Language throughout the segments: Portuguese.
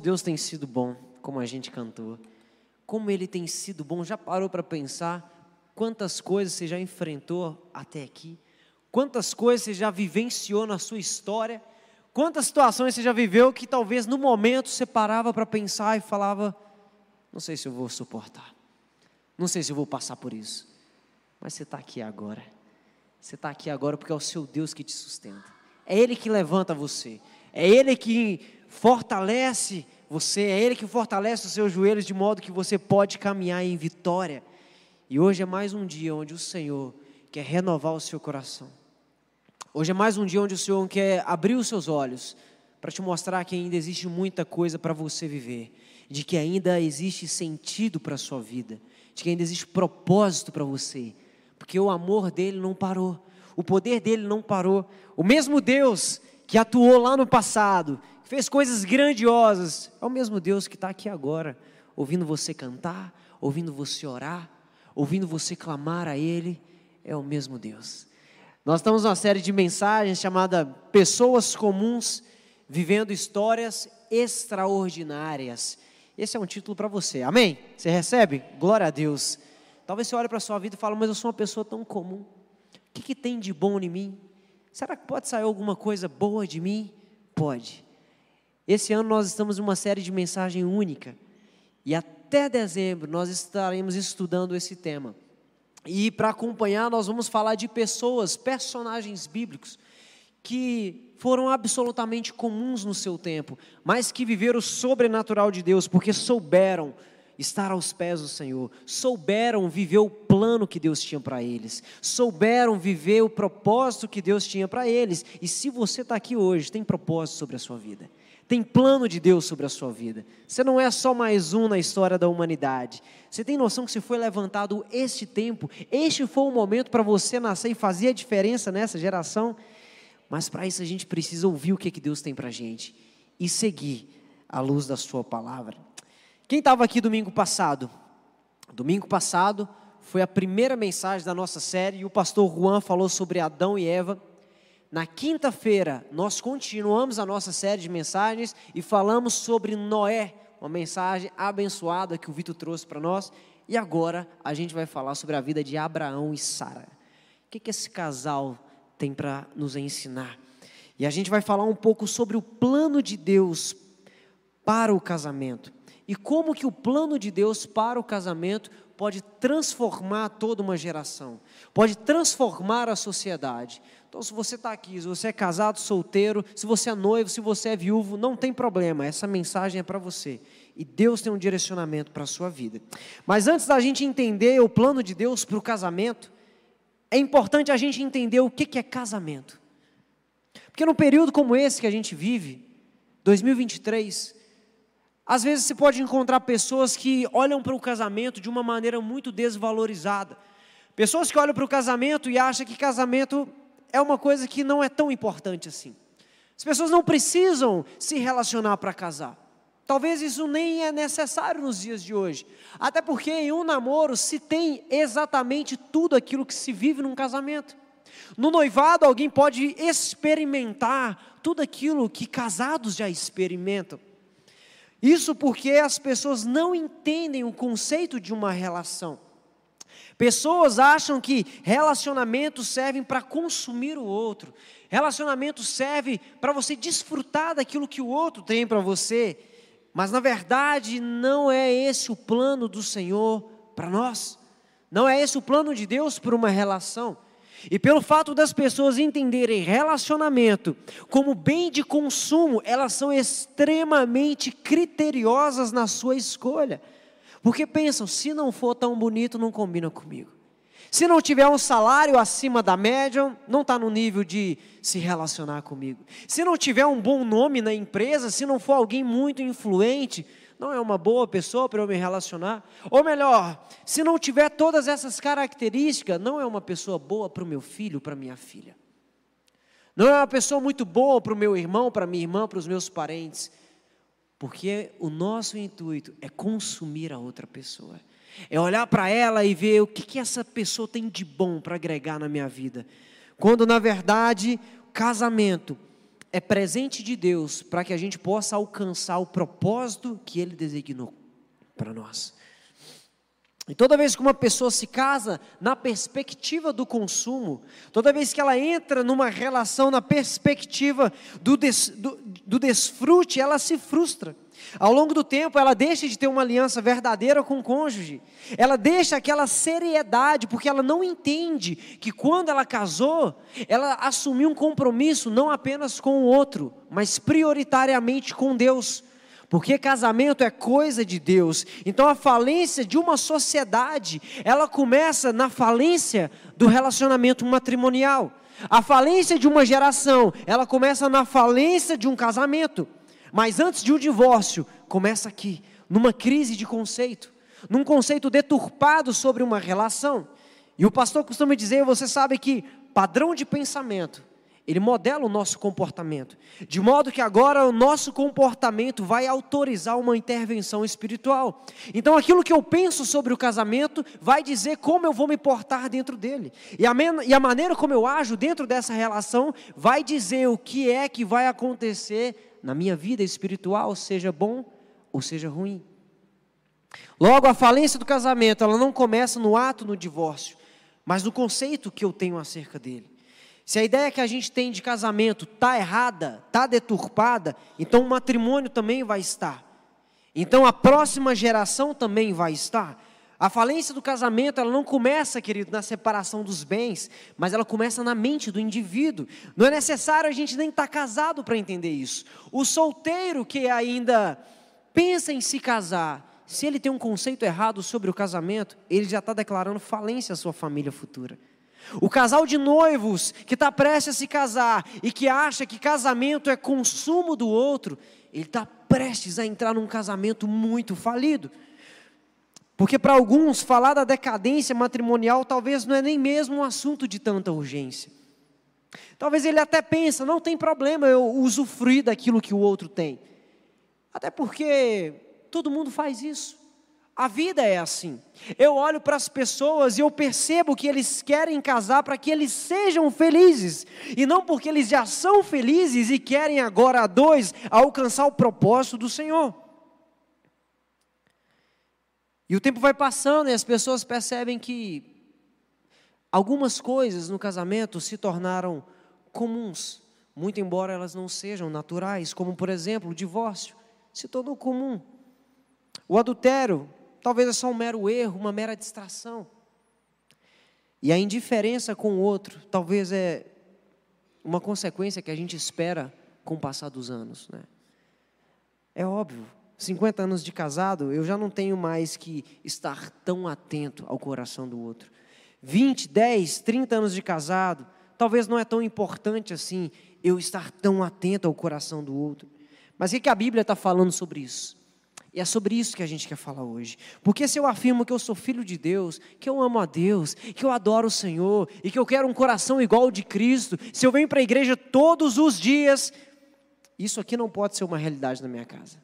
Deus tem sido bom, como a gente cantou. Como Ele tem sido bom. Já parou para pensar quantas coisas você já enfrentou até aqui? Quantas coisas você já vivenciou na sua história? Quantas situações você já viveu que talvez no momento você parava para pensar e falava: Não sei se eu vou suportar. Não sei se eu vou passar por isso. Mas você está aqui agora. Você está aqui agora porque é o seu Deus que te sustenta. É Ele que levanta você. É Ele que fortalece você, é Ele que fortalece os seus joelhos de modo que você pode caminhar em vitória. E hoje é mais um dia onde o Senhor quer renovar o seu coração. Hoje é mais um dia onde o Senhor quer abrir os seus olhos para te mostrar que ainda existe muita coisa para você viver, de que ainda existe sentido para a sua vida, de que ainda existe propósito para você, porque o amor dele não parou, o poder dele não parou. O mesmo Deus que atuou lá no passado, fez coisas grandiosas, é o mesmo Deus que está aqui agora, ouvindo você cantar, ouvindo você orar, ouvindo você clamar a Ele, é o mesmo Deus. Nós estamos numa série de mensagens chamada Pessoas Comuns Vivendo Histórias Extraordinárias. Esse é um título para você, amém? Você recebe? Glória a Deus. Talvez você olhe para a sua vida e fale, mas eu sou uma pessoa tão comum. O que, que tem de bom em mim? Será que pode sair alguma coisa boa de mim? Pode. Esse ano nós estamos em uma série de mensagem única. E até dezembro nós estaremos estudando esse tema. E para acompanhar, nós vamos falar de pessoas, personagens bíblicos, que foram absolutamente comuns no seu tempo, mas que viveram o sobrenatural de Deus, porque souberam estar aos pés do Senhor, souberam viver o plano que Deus tinha para eles, souberam viver o propósito que Deus tinha para eles. E se você está aqui hoje, tem propósito sobre a sua vida, tem plano de Deus sobre a sua vida. Você não é só mais um na história da humanidade. Você tem noção que se foi levantado este tempo, este foi o momento para você nascer e fazer a diferença nessa geração. Mas para isso a gente precisa ouvir o que, que Deus tem para a gente e seguir a luz da Sua palavra. Quem estava aqui domingo passado? Domingo passado foi a primeira mensagem da nossa série e o pastor Juan falou sobre Adão e Eva. Na quinta-feira, nós continuamos a nossa série de mensagens e falamos sobre Noé, uma mensagem abençoada que o Vitor trouxe para nós. E agora a gente vai falar sobre a vida de Abraão e Sara. O que, que esse casal tem para nos ensinar? E a gente vai falar um pouco sobre o plano de Deus para o casamento e como que o plano de Deus para o casamento pode transformar toda uma geração, pode transformar a sociedade. Então, se você está aqui, se você é casado, solteiro, se você é noivo, se você é viúvo, não tem problema, essa mensagem é para você. E Deus tem um direcionamento para a sua vida. Mas antes da gente entender o plano de Deus para o casamento, é importante a gente entender o que é casamento. Porque num período como esse que a gente vive, 2023, às vezes você pode encontrar pessoas que olham para o casamento de uma maneira muito desvalorizada. Pessoas que olham para o casamento e acham que casamento é uma coisa que não é tão importante assim. As pessoas não precisam se relacionar para casar. Talvez isso nem é necessário nos dias de hoje. Até porque em um namoro se tem exatamente tudo aquilo que se vive num casamento. No noivado, alguém pode experimentar tudo aquilo que casados já experimentam. Isso porque as pessoas não entendem o conceito de uma relação. Pessoas acham que relacionamentos servem para consumir o outro. Relacionamentos servem para você desfrutar daquilo que o outro tem para você. Mas na verdade não é esse o plano do Senhor para nós. Não é esse o plano de Deus para uma relação. E pelo fato das pessoas entenderem relacionamento como bem de consumo, elas são extremamente criteriosas na sua escolha. Porque pensam, se não for tão bonito, não combina comigo. Se não tiver um salário acima da média, não está no nível de se relacionar comigo. Se não tiver um bom nome na empresa, se não for alguém muito influente, não é uma boa pessoa para eu me relacionar. Ou melhor, se não tiver todas essas características, não é uma pessoa boa para o meu filho, para minha filha. Não é uma pessoa muito boa para o meu irmão, para minha irmã, para os meus parentes. Porque o nosso intuito é consumir a outra pessoa. É olhar para ela e ver o que, que essa pessoa tem de bom para agregar na minha vida. Quando na verdade, casamento é presente de Deus para que a gente possa alcançar o propósito que Ele designou para nós. E toda vez que uma pessoa se casa na perspectiva do consumo, toda vez que ela entra numa relação na perspectiva do, des, do, do desfrute, ela se frustra. Ao longo do tempo, ela deixa de ter uma aliança verdadeira com o cônjuge. Ela deixa aquela seriedade, porque ela não entende que quando ela casou, ela assumiu um compromisso não apenas com o outro, mas prioritariamente com Deus. Porque casamento é coisa de Deus. Então a falência de uma sociedade, ela começa na falência do relacionamento matrimonial. A falência de uma geração, ela começa na falência de um casamento. Mas antes de um divórcio, começa aqui, numa crise de conceito, num conceito deturpado sobre uma relação. E o pastor costuma dizer, você sabe que padrão de pensamento ele modela o nosso comportamento, de modo que agora o nosso comportamento vai autorizar uma intervenção espiritual. Então, aquilo que eu penso sobre o casamento vai dizer como eu vou me portar dentro dele, e a, e a maneira como eu ajo dentro dessa relação vai dizer o que é que vai acontecer na minha vida espiritual, seja bom ou seja ruim. Logo, a falência do casamento, ela não começa no ato no divórcio, mas no conceito que eu tenho acerca dele. Se a ideia que a gente tem de casamento está errada, está deturpada, então o matrimônio também vai estar. Então a próxima geração também vai estar. A falência do casamento, ela não começa, querido, na separação dos bens, mas ela começa na mente do indivíduo. Não é necessário a gente nem estar tá casado para entender isso. O solteiro que ainda pensa em se casar, se ele tem um conceito errado sobre o casamento, ele já está declarando falência à sua família futura. O casal de noivos que está prestes a se casar e que acha que casamento é consumo do outro, ele está prestes a entrar num casamento muito falido. Porque para alguns, falar da decadência matrimonial talvez não é nem mesmo um assunto de tanta urgência. Talvez ele até pensa, não tem problema eu usufruir daquilo que o outro tem. Até porque todo mundo faz isso. A vida é assim. Eu olho para as pessoas e eu percebo que eles querem casar para que eles sejam felizes, e não porque eles já são felizes e querem agora a dois alcançar o propósito do Senhor. E o tempo vai passando e as pessoas percebem que algumas coisas no casamento se tornaram comuns, muito embora elas não sejam naturais, como por exemplo o divórcio, se tornou comum. O adultério Talvez é só um mero erro, uma mera distração. E a indiferença com o outro, talvez é uma consequência que a gente espera com o passar dos anos. Né? É óbvio, 50 anos de casado, eu já não tenho mais que estar tão atento ao coração do outro. 20, 10, 30 anos de casado, talvez não é tão importante assim eu estar tão atento ao coração do outro. Mas o que a Bíblia está falando sobre isso? E é sobre isso que a gente quer falar hoje. Porque se eu afirmo que eu sou filho de Deus, que eu amo a Deus, que eu adoro o Senhor e que eu quero um coração igual ao de Cristo, se eu venho para a igreja todos os dias, isso aqui não pode ser uma realidade na minha casa.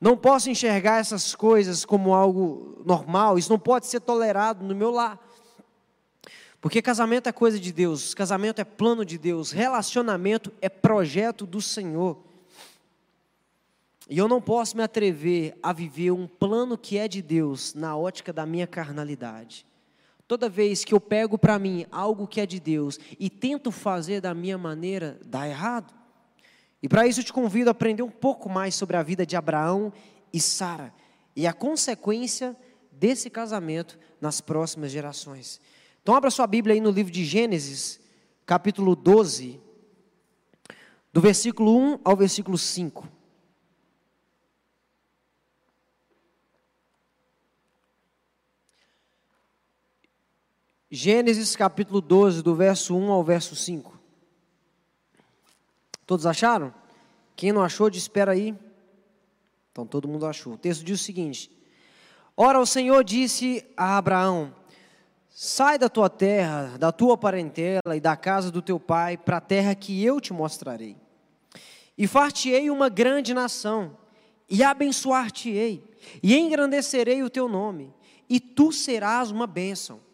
Não posso enxergar essas coisas como algo normal, isso não pode ser tolerado no meu lar. Porque casamento é coisa de Deus, casamento é plano de Deus, relacionamento é projeto do Senhor. E eu não posso me atrever a viver um plano que é de Deus na ótica da minha carnalidade. Toda vez que eu pego para mim algo que é de Deus e tento fazer da minha maneira, dá errado. E para isso eu te convido a aprender um pouco mais sobre a vida de Abraão e Sara e a consequência desse casamento nas próximas gerações. Então abra sua Bíblia aí no livro de Gênesis, capítulo 12, do versículo 1 ao versículo 5. Gênesis capítulo 12, do verso 1 ao verso 5. Todos acharam? Quem não achou, espera aí. Então todo mundo achou. O texto diz o seguinte: Ora, o Senhor disse a Abraão: Sai da tua terra, da tua parentela e da casa do teu pai, para a terra que eu te mostrarei. E far-te-ei uma grande nação, e abençoar-te-ei, e engrandecerei o teu nome, e tu serás uma bênção.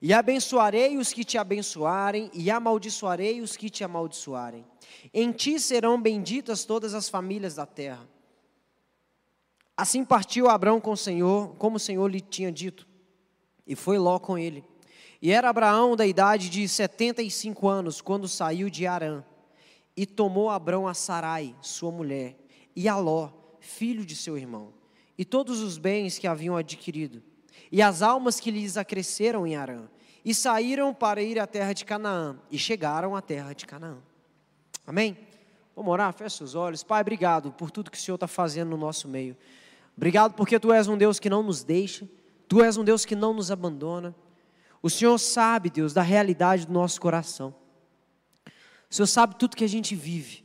E abençoarei os que te abençoarem, e amaldiçoarei os que te amaldiçoarem. Em ti serão benditas todas as famílias da terra. Assim partiu Abraão com o Senhor, como o Senhor lhe tinha dito, e foi Ló com ele. E era Abraão da idade de setenta e cinco anos, quando saiu de Arã. E tomou Abraão a Sarai, sua mulher, e a Ló, filho de seu irmão, e todos os bens que haviam adquirido e as almas que lhes acresceram em Arã, e saíram para ir à terra de Canaã, e chegaram à terra de Canaã. Amém? Vamos orar, fecha os olhos. Pai, obrigado por tudo que o Senhor está fazendo no nosso meio. Obrigado porque Tu és um Deus que não nos deixa, Tu és um Deus que não nos abandona. O Senhor sabe, Deus, da realidade do nosso coração. O Senhor sabe tudo que a gente vive.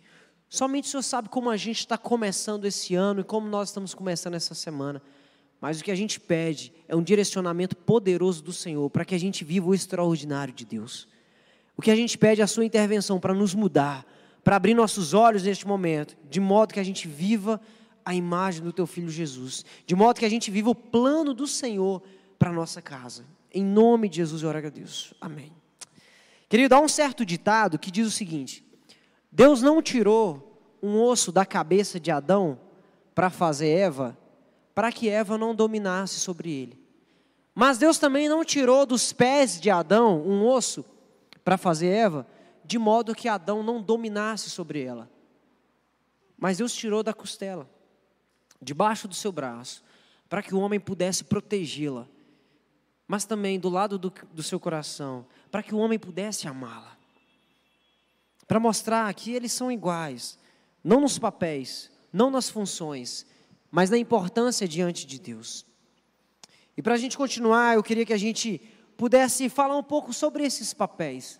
Somente o Senhor sabe como a gente está começando esse ano e como nós estamos começando essa semana. Mas o que a gente pede é um direcionamento poderoso do Senhor para que a gente viva o extraordinário de Deus. O que a gente pede é a sua intervenção para nos mudar, para abrir nossos olhos neste momento, de modo que a gente viva a imagem do teu filho Jesus, de modo que a gente viva o plano do Senhor para a nossa casa. Em nome de Jesus eu agradeço. Amém. Querido, há um certo ditado que diz o seguinte: Deus não tirou um osso da cabeça de Adão para fazer Eva para que Eva não dominasse sobre ele. Mas Deus também não tirou dos pés de Adão um osso para fazer Eva, de modo que Adão não dominasse sobre ela. Mas Deus tirou da costela, debaixo do seu braço, para que o homem pudesse protegê-la, mas também do lado do, do seu coração, para que o homem pudesse amá-la. Para mostrar que eles são iguais, não nos papéis, não nas funções, mas na importância diante de Deus. E para a gente continuar, eu queria que a gente pudesse falar um pouco sobre esses papéis,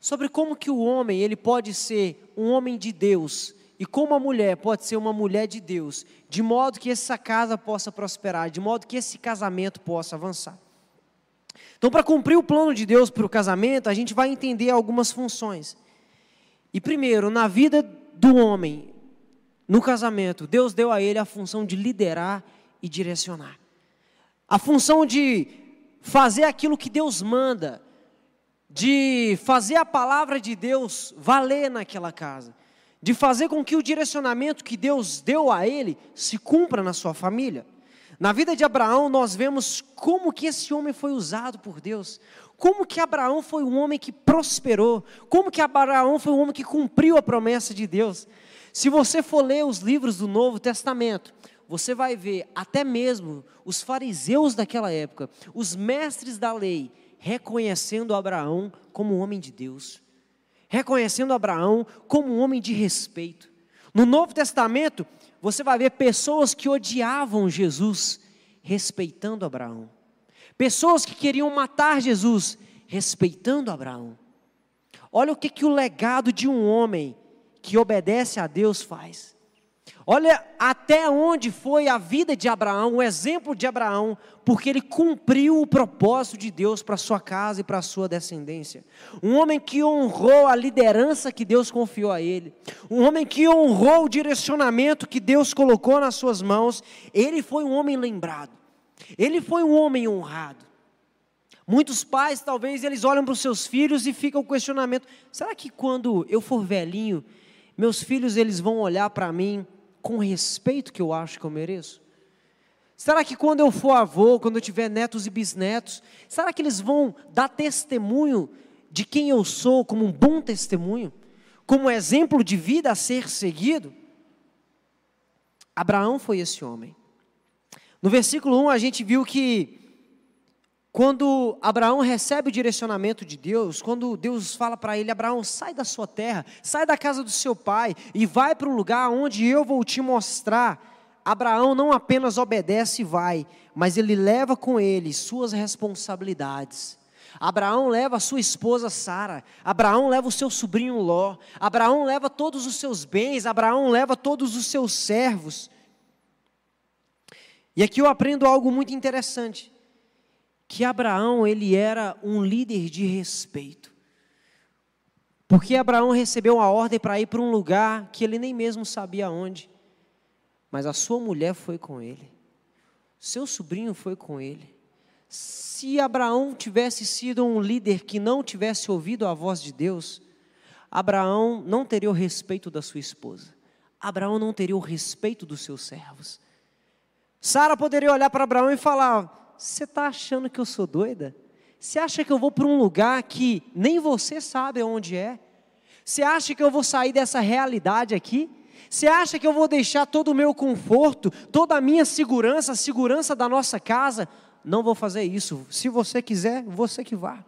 sobre como que o homem ele pode ser um homem de Deus e como a mulher pode ser uma mulher de Deus, de modo que essa casa possa prosperar, de modo que esse casamento possa avançar. Então, para cumprir o plano de Deus para o casamento, a gente vai entender algumas funções. E primeiro, na vida do homem, no casamento, Deus deu a ele a função de liderar e direcionar. A função de fazer aquilo que Deus manda, de fazer a palavra de Deus valer naquela casa, de fazer com que o direcionamento que Deus deu a ele se cumpra na sua família. Na vida de Abraão, nós vemos como que esse homem foi usado por Deus, como que Abraão foi um homem que prosperou, como que Abraão foi um homem que cumpriu a promessa de Deus. Se você for ler os livros do Novo Testamento, você vai ver até mesmo os fariseus daquela época, os mestres da lei, reconhecendo Abraão como um homem de Deus, reconhecendo Abraão como um homem de respeito. No Novo Testamento, você vai ver pessoas que odiavam Jesus, respeitando Abraão. Pessoas que queriam matar Jesus, respeitando Abraão. Olha o que, que o legado de um homem que obedece a Deus faz. Olha até onde foi a vida de Abraão, o exemplo de Abraão, porque ele cumpriu o propósito de Deus para sua casa e para sua descendência. Um homem que honrou a liderança que Deus confiou a ele, um homem que honrou o direcionamento que Deus colocou nas suas mãos. Ele foi um homem lembrado, ele foi um homem honrado. Muitos pais, talvez, eles olham para os seus filhos e ficam o questionamento: será que quando eu for velhinho, meus filhos eles vão olhar para mim com respeito que eu acho que eu mereço? Será que quando eu for avô, quando eu tiver netos e bisnetos, será que eles vão dar testemunho de quem eu sou como um bom testemunho, como exemplo de vida a ser seguido? Abraão foi esse homem. No versículo 1 a gente viu que quando Abraão recebe o direcionamento de Deus, quando Deus fala para ele: Abraão, sai da sua terra, sai da casa do seu pai e vai para o lugar onde eu vou te mostrar. Abraão não apenas obedece e vai, mas ele leva com ele suas responsabilidades. Abraão leva a sua esposa Sara, Abraão leva o seu sobrinho Ló, Abraão leva todos os seus bens, Abraão leva todos os seus servos. E aqui eu aprendo algo muito interessante que Abraão ele era um líder de respeito. Porque Abraão recebeu uma ordem para ir para um lugar que ele nem mesmo sabia onde. Mas a sua mulher foi com ele. Seu sobrinho foi com ele. Se Abraão tivesse sido um líder que não tivesse ouvido a voz de Deus, Abraão não teria o respeito da sua esposa. Abraão não teria o respeito dos seus servos. Sara poderia olhar para Abraão e falar: Você está achando que eu sou doida? Você acha que eu vou para um lugar que nem você sabe onde é? Você acha que eu vou sair dessa realidade aqui? Você acha que eu vou deixar todo o meu conforto, toda a minha segurança, a segurança da nossa casa? Não vou fazer isso. Se você quiser, você que vá.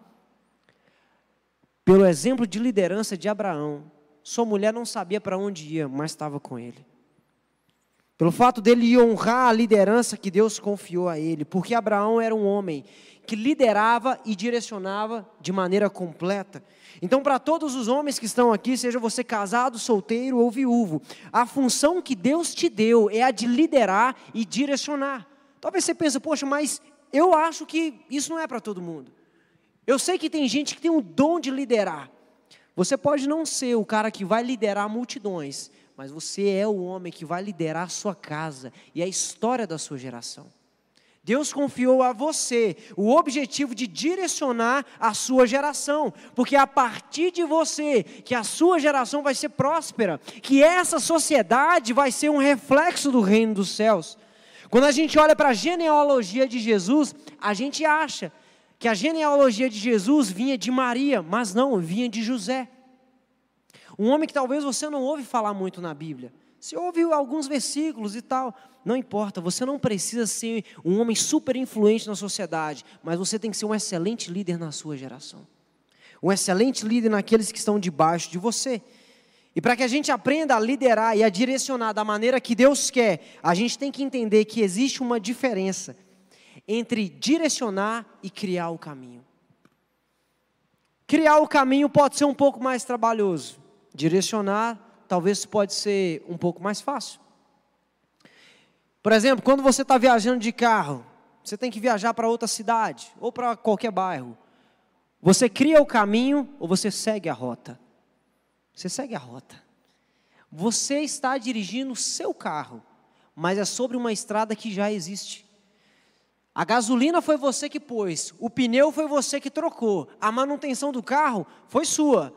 Pelo exemplo de liderança de Abraão, sua mulher não sabia para onde ia, mas estava com ele. Pelo fato dele honrar a liderança que Deus confiou a ele, porque Abraão era um homem que liderava e direcionava de maneira completa. Então, para todos os homens que estão aqui, seja você casado, solteiro ou viúvo, a função que Deus te deu é a de liderar e direcionar. Talvez você pense, poxa, mas eu acho que isso não é para todo mundo. Eu sei que tem gente que tem o dom de liderar. Você pode não ser o cara que vai liderar multidões, mas você é o homem que vai liderar a sua casa e a história da sua geração. Deus confiou a você o objetivo de direcionar a sua geração, porque é a partir de você que a sua geração vai ser próspera, que essa sociedade vai ser um reflexo do reino dos céus. Quando a gente olha para a genealogia de Jesus, a gente acha que a genealogia de Jesus vinha de Maria, mas não, vinha de José. Um homem que talvez você não ouve falar muito na Bíblia. Você ouve alguns versículos e tal, não importa, você não precisa ser um homem super influente na sociedade, mas você tem que ser um excelente líder na sua geração. Um excelente líder naqueles que estão debaixo de você. E para que a gente aprenda a liderar e a direcionar da maneira que Deus quer, a gente tem que entender que existe uma diferença entre direcionar e criar o caminho. Criar o caminho pode ser um pouco mais trabalhoso. Direcionar talvez pode ser um pouco mais fácil. Por exemplo, quando você está viajando de carro, você tem que viajar para outra cidade ou para qualquer bairro. Você cria o caminho ou você segue a rota? Você segue a rota. Você está dirigindo o seu carro, mas é sobre uma estrada que já existe. A gasolina foi você que pôs, o pneu foi você que trocou, a manutenção do carro foi sua.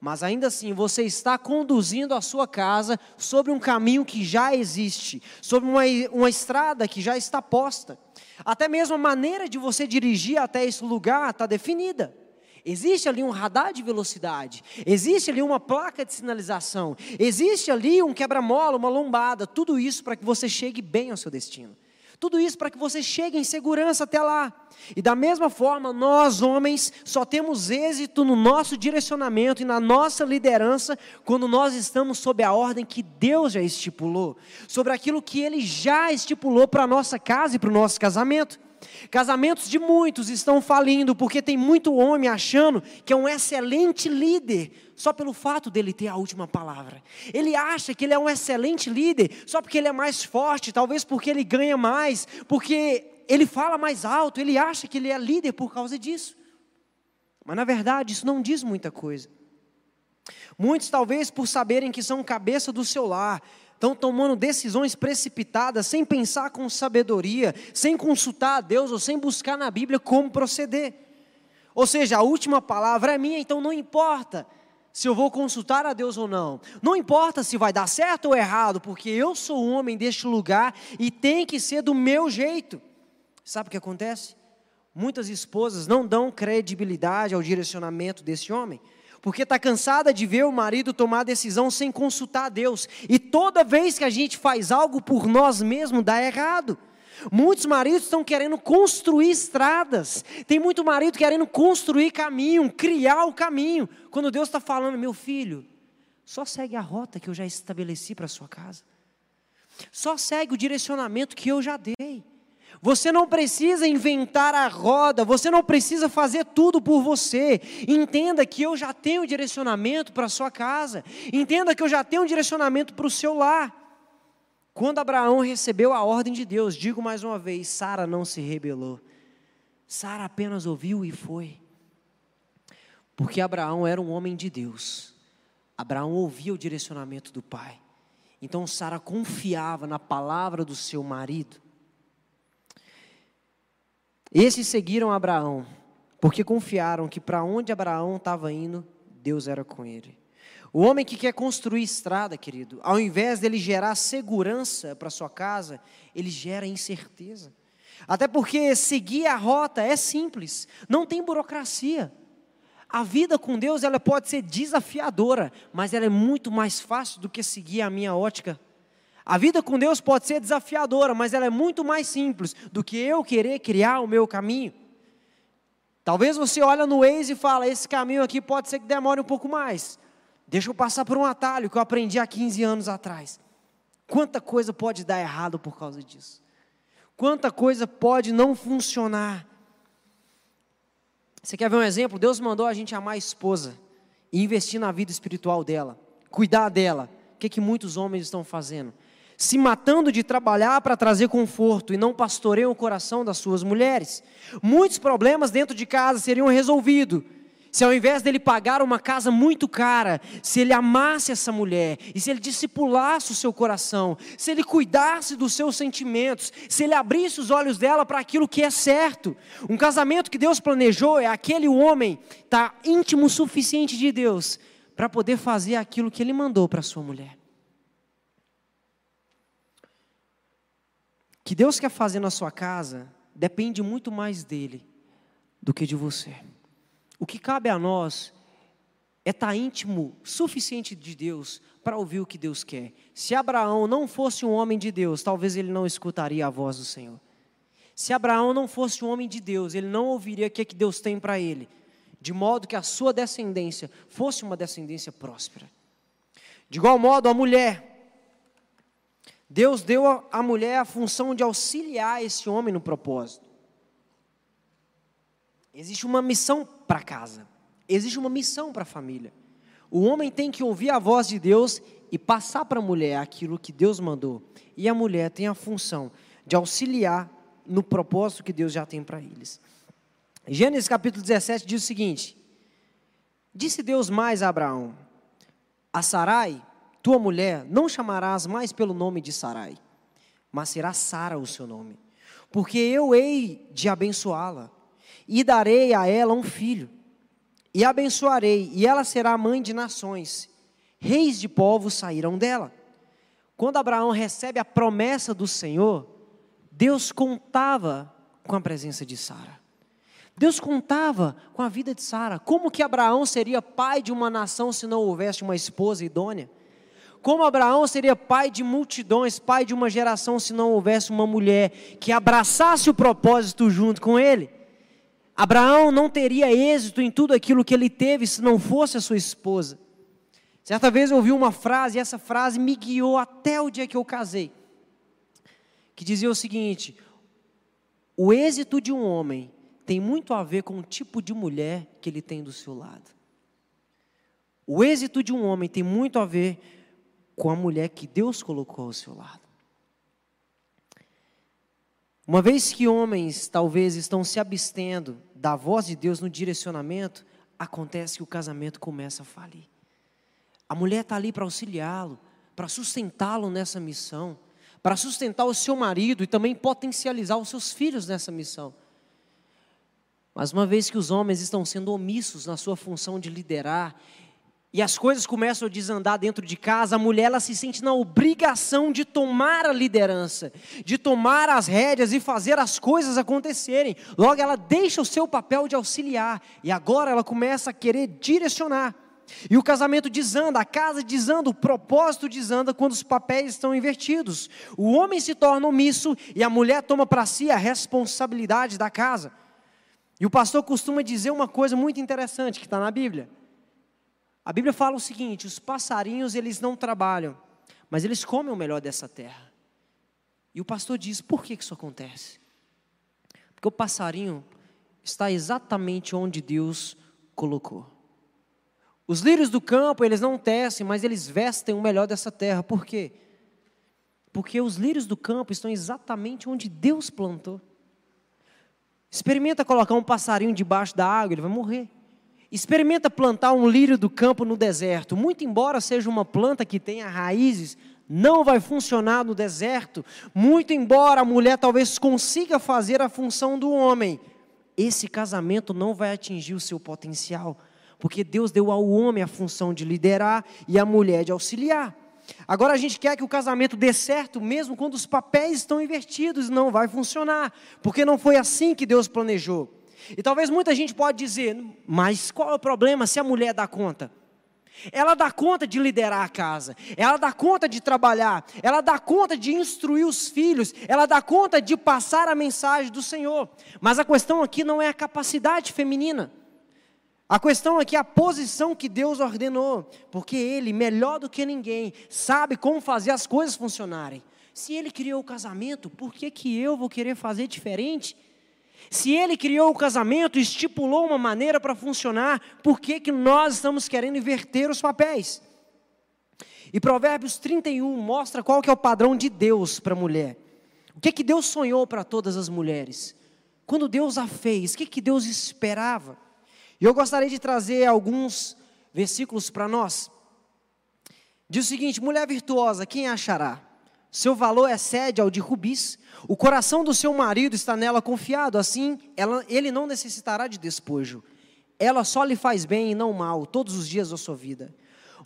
Mas ainda assim, você está conduzindo a sua casa sobre um caminho que já existe, sobre uma, uma estrada que já está posta. Até mesmo a maneira de você dirigir até esse lugar está definida. Existe ali um radar de velocidade, existe ali uma placa de sinalização, existe ali um quebra-mola, uma lombada, tudo isso para que você chegue bem ao seu destino. Tudo isso para que você chegue em segurança até lá. E da mesma forma, nós homens só temos êxito no nosso direcionamento e na nossa liderança quando nós estamos sob a ordem que Deus já estipulou, sobre aquilo que Ele já estipulou para a nossa casa e para o nosso casamento. Casamentos de muitos estão falindo porque tem muito homem achando que é um excelente líder só pelo fato dele ter a última palavra. Ele acha que ele é um excelente líder só porque ele é mais forte, talvez porque ele ganha mais, porque ele fala mais alto, ele acha que ele é líder por causa disso. Mas na verdade, isso não diz muita coisa. Muitos, talvez por saberem que são cabeça do seu lar, estão tomando decisões precipitadas, sem pensar com sabedoria, sem consultar a Deus ou sem buscar na Bíblia como proceder. Ou seja, a última palavra é minha, então não importa se eu vou consultar a Deus ou não. Não importa se vai dar certo ou errado, porque eu sou um homem deste lugar e tem que ser do meu jeito. Sabe o que acontece? Muitas esposas não dão credibilidade ao direcionamento desse homem porque está cansada de ver o marido tomar decisão sem consultar a Deus. E toda vez que a gente faz algo por nós mesmos, dá errado. Muitos maridos estão querendo construir estradas, tem muito marido querendo construir caminho, criar o caminho, quando Deus está falando, meu filho, só segue a rota que eu já estabeleci para a sua casa, só segue o direcionamento que eu já dei. Você não precisa inventar a roda, você não precisa fazer tudo por você. Entenda que eu já tenho direcionamento para a sua casa, entenda que eu já tenho direcionamento para o seu lar. Quando Abraão recebeu a ordem de Deus, digo mais uma vez: Sara não se rebelou, Sara apenas ouviu e foi. Porque Abraão era um homem de Deus, Abraão ouvia o direcionamento do pai. Então Sara confiava na palavra do seu marido. Esses seguiram Abraão, porque confiaram que para onde Abraão estava indo, Deus era com ele. O homem que quer construir estrada, querido, ao invés dele gerar segurança para sua casa, ele gera incerteza. Até porque seguir a rota é simples, não tem burocracia. A vida com Deus ela pode ser desafiadora, mas ela é muito mais fácil do que seguir a minha ótica. A vida com Deus pode ser desafiadora, mas ela é muito mais simples do que eu querer criar o meu caminho. Talvez você olhe no Waze e fala: esse caminho aqui pode ser que demore um pouco mais. Deixa eu passar por um atalho que eu aprendi há 15 anos atrás. Quanta coisa pode dar errado por causa disso? Quanta coisa pode não funcionar? Você quer ver um exemplo? Deus mandou a gente amar a esposa e investir na vida espiritual dela, cuidar dela. O que, é que muitos homens estão fazendo? Se matando de trabalhar para trazer conforto e não pastoreiam o coração das suas mulheres. Muitos problemas dentro de casa seriam resolvidos se ao invés dele pagar uma casa muito cara, se ele amasse essa mulher, e se ele discipulasse o seu coração, se ele cuidasse dos seus sentimentos, se ele abrisse os olhos dela para aquilo que é certo. Um casamento que Deus planejou é aquele homem tá íntimo o suficiente de Deus para poder fazer aquilo que ele mandou para sua mulher. Que Deus quer fazer na sua casa depende muito mais dele do que de você. O que cabe a nós é estar tá íntimo suficiente de Deus para ouvir o que Deus quer. Se Abraão não fosse um homem de Deus, talvez ele não escutaria a voz do Senhor. Se Abraão não fosse um homem de Deus, ele não ouviria o que, é que Deus tem para ele, de modo que a sua descendência fosse uma descendência próspera. De igual modo, a mulher, Deus deu à mulher a função de auxiliar esse homem no propósito. Existe uma missão para casa, existe uma missão para a família. O homem tem que ouvir a voz de Deus e passar para a mulher aquilo que Deus mandou. E a mulher tem a função de auxiliar no propósito que Deus já tem para eles. Gênesis capítulo 17 diz o seguinte: Disse Deus mais a Abraão: A Sarai, tua mulher, não chamarás mais pelo nome de Sarai, mas será Sara o seu nome, porque eu hei de abençoá-la e darei a ela um filho, e abençoarei, e ela será mãe de nações, reis de povos sairão dela. Quando Abraão recebe a promessa do Senhor, Deus contava com a presença de Sara. Deus contava com a vida de Sara. Como que Abraão seria pai de uma nação se não houvesse uma esposa idônea? Como Abraão seria pai de multidões, pai de uma geração se não houvesse uma mulher que abraçasse o propósito junto com ele? Abraão não teria êxito em tudo aquilo que ele teve se não fosse a sua esposa. Certa vez eu ouvi uma frase, e essa frase me guiou até o dia que eu casei, que dizia o seguinte: o êxito de um homem tem muito a ver com o tipo de mulher que ele tem do seu lado. O êxito de um homem tem muito a ver com a mulher que Deus colocou ao seu lado. Uma vez que homens talvez estão se abstendo da voz de Deus no direcionamento, acontece que o casamento começa a falir. A mulher está ali para auxiliá-lo, para sustentá-lo nessa missão, para sustentar o seu marido e também potencializar os seus filhos nessa missão. Mas uma vez que os homens estão sendo omissos na sua função de liderar e as coisas começam a desandar dentro de casa, a mulher ela se sente na obrigação de tomar a liderança, de tomar as rédeas e fazer as coisas acontecerem. Logo ela deixa o seu papel de auxiliar e agora ela começa a querer direcionar. E o casamento desanda, a casa desanda, o propósito desanda quando os papéis estão invertidos. O homem se torna omisso e a mulher toma para si a responsabilidade da casa. E o pastor costuma dizer uma coisa muito interessante que está na Bíblia. A Bíblia fala o seguinte: os passarinhos eles não trabalham, mas eles comem o melhor dessa terra. E o pastor diz: por que isso acontece? Porque o passarinho está exatamente onde Deus colocou. Os lírios do campo, eles não tecem, mas eles vestem o melhor dessa terra. Por quê? Porque os lírios do campo estão exatamente onde Deus plantou. Experimenta colocar um passarinho debaixo da água, ele vai morrer. Experimenta plantar um lírio do campo no deserto. Muito embora seja uma planta que tenha raízes, não vai funcionar no deserto, muito embora a mulher talvez consiga fazer a função do homem, esse casamento não vai atingir o seu potencial, porque Deus deu ao homem a função de liderar e à mulher de auxiliar. Agora a gente quer que o casamento dê certo, mesmo quando os papéis estão invertidos, não vai funcionar, porque não foi assim que Deus planejou. E talvez muita gente pode dizer, mas qual é o problema se a mulher dá conta? Ela dá conta de liderar a casa, ela dá conta de trabalhar, ela dá conta de instruir os filhos, ela dá conta de passar a mensagem do Senhor. Mas a questão aqui não é a capacidade feminina. A questão aqui é a posição que Deus ordenou, porque Ele, melhor do que ninguém, sabe como fazer as coisas funcionarem. Se Ele criou o casamento, por que, que eu vou querer fazer diferente? Se Ele criou o casamento, estipulou uma maneira para funcionar, por que, que nós estamos querendo inverter os papéis? E Provérbios 31 mostra qual que é o padrão de Deus para a mulher. O que, que Deus sonhou para todas as mulheres? Quando Deus a fez, o que, que Deus esperava? E eu gostaria de trazer alguns versículos para nós. Diz o seguinte: mulher virtuosa, quem achará? Seu valor excede ao de rubis. O coração do seu marido está nela confiado, assim ela, ele não necessitará de despojo. Ela só lhe faz bem e não mal, todos os dias da sua vida.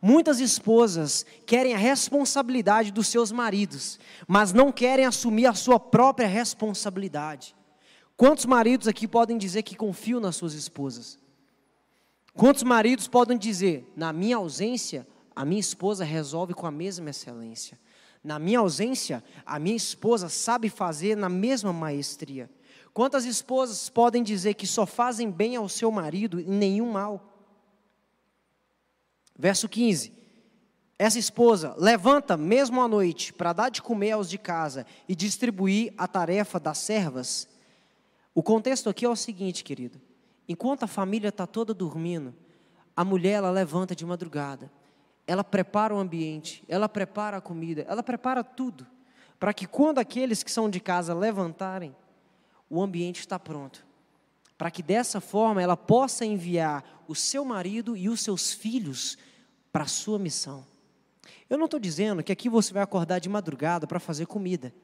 Muitas esposas querem a responsabilidade dos seus maridos, mas não querem assumir a sua própria responsabilidade. Quantos maridos aqui podem dizer que confiam nas suas esposas? Quantos maridos podem dizer, na minha ausência, a minha esposa resolve com a mesma excelência? Na minha ausência, a minha esposa sabe fazer na mesma maestria. Quantas esposas podem dizer que só fazem bem ao seu marido e nenhum mal? Verso 15. Essa esposa levanta mesmo à noite para dar de comer aos de casa e distribuir a tarefa das servas. O contexto aqui é o seguinte, querido. Enquanto a família está toda dormindo, a mulher ela levanta de madrugada, ela prepara o ambiente, ela prepara a comida, ela prepara tudo, para que quando aqueles que são de casa levantarem, o ambiente está pronto. Para que dessa forma ela possa enviar o seu marido e os seus filhos para a sua missão. Eu não estou dizendo que aqui você vai acordar de madrugada para fazer comida.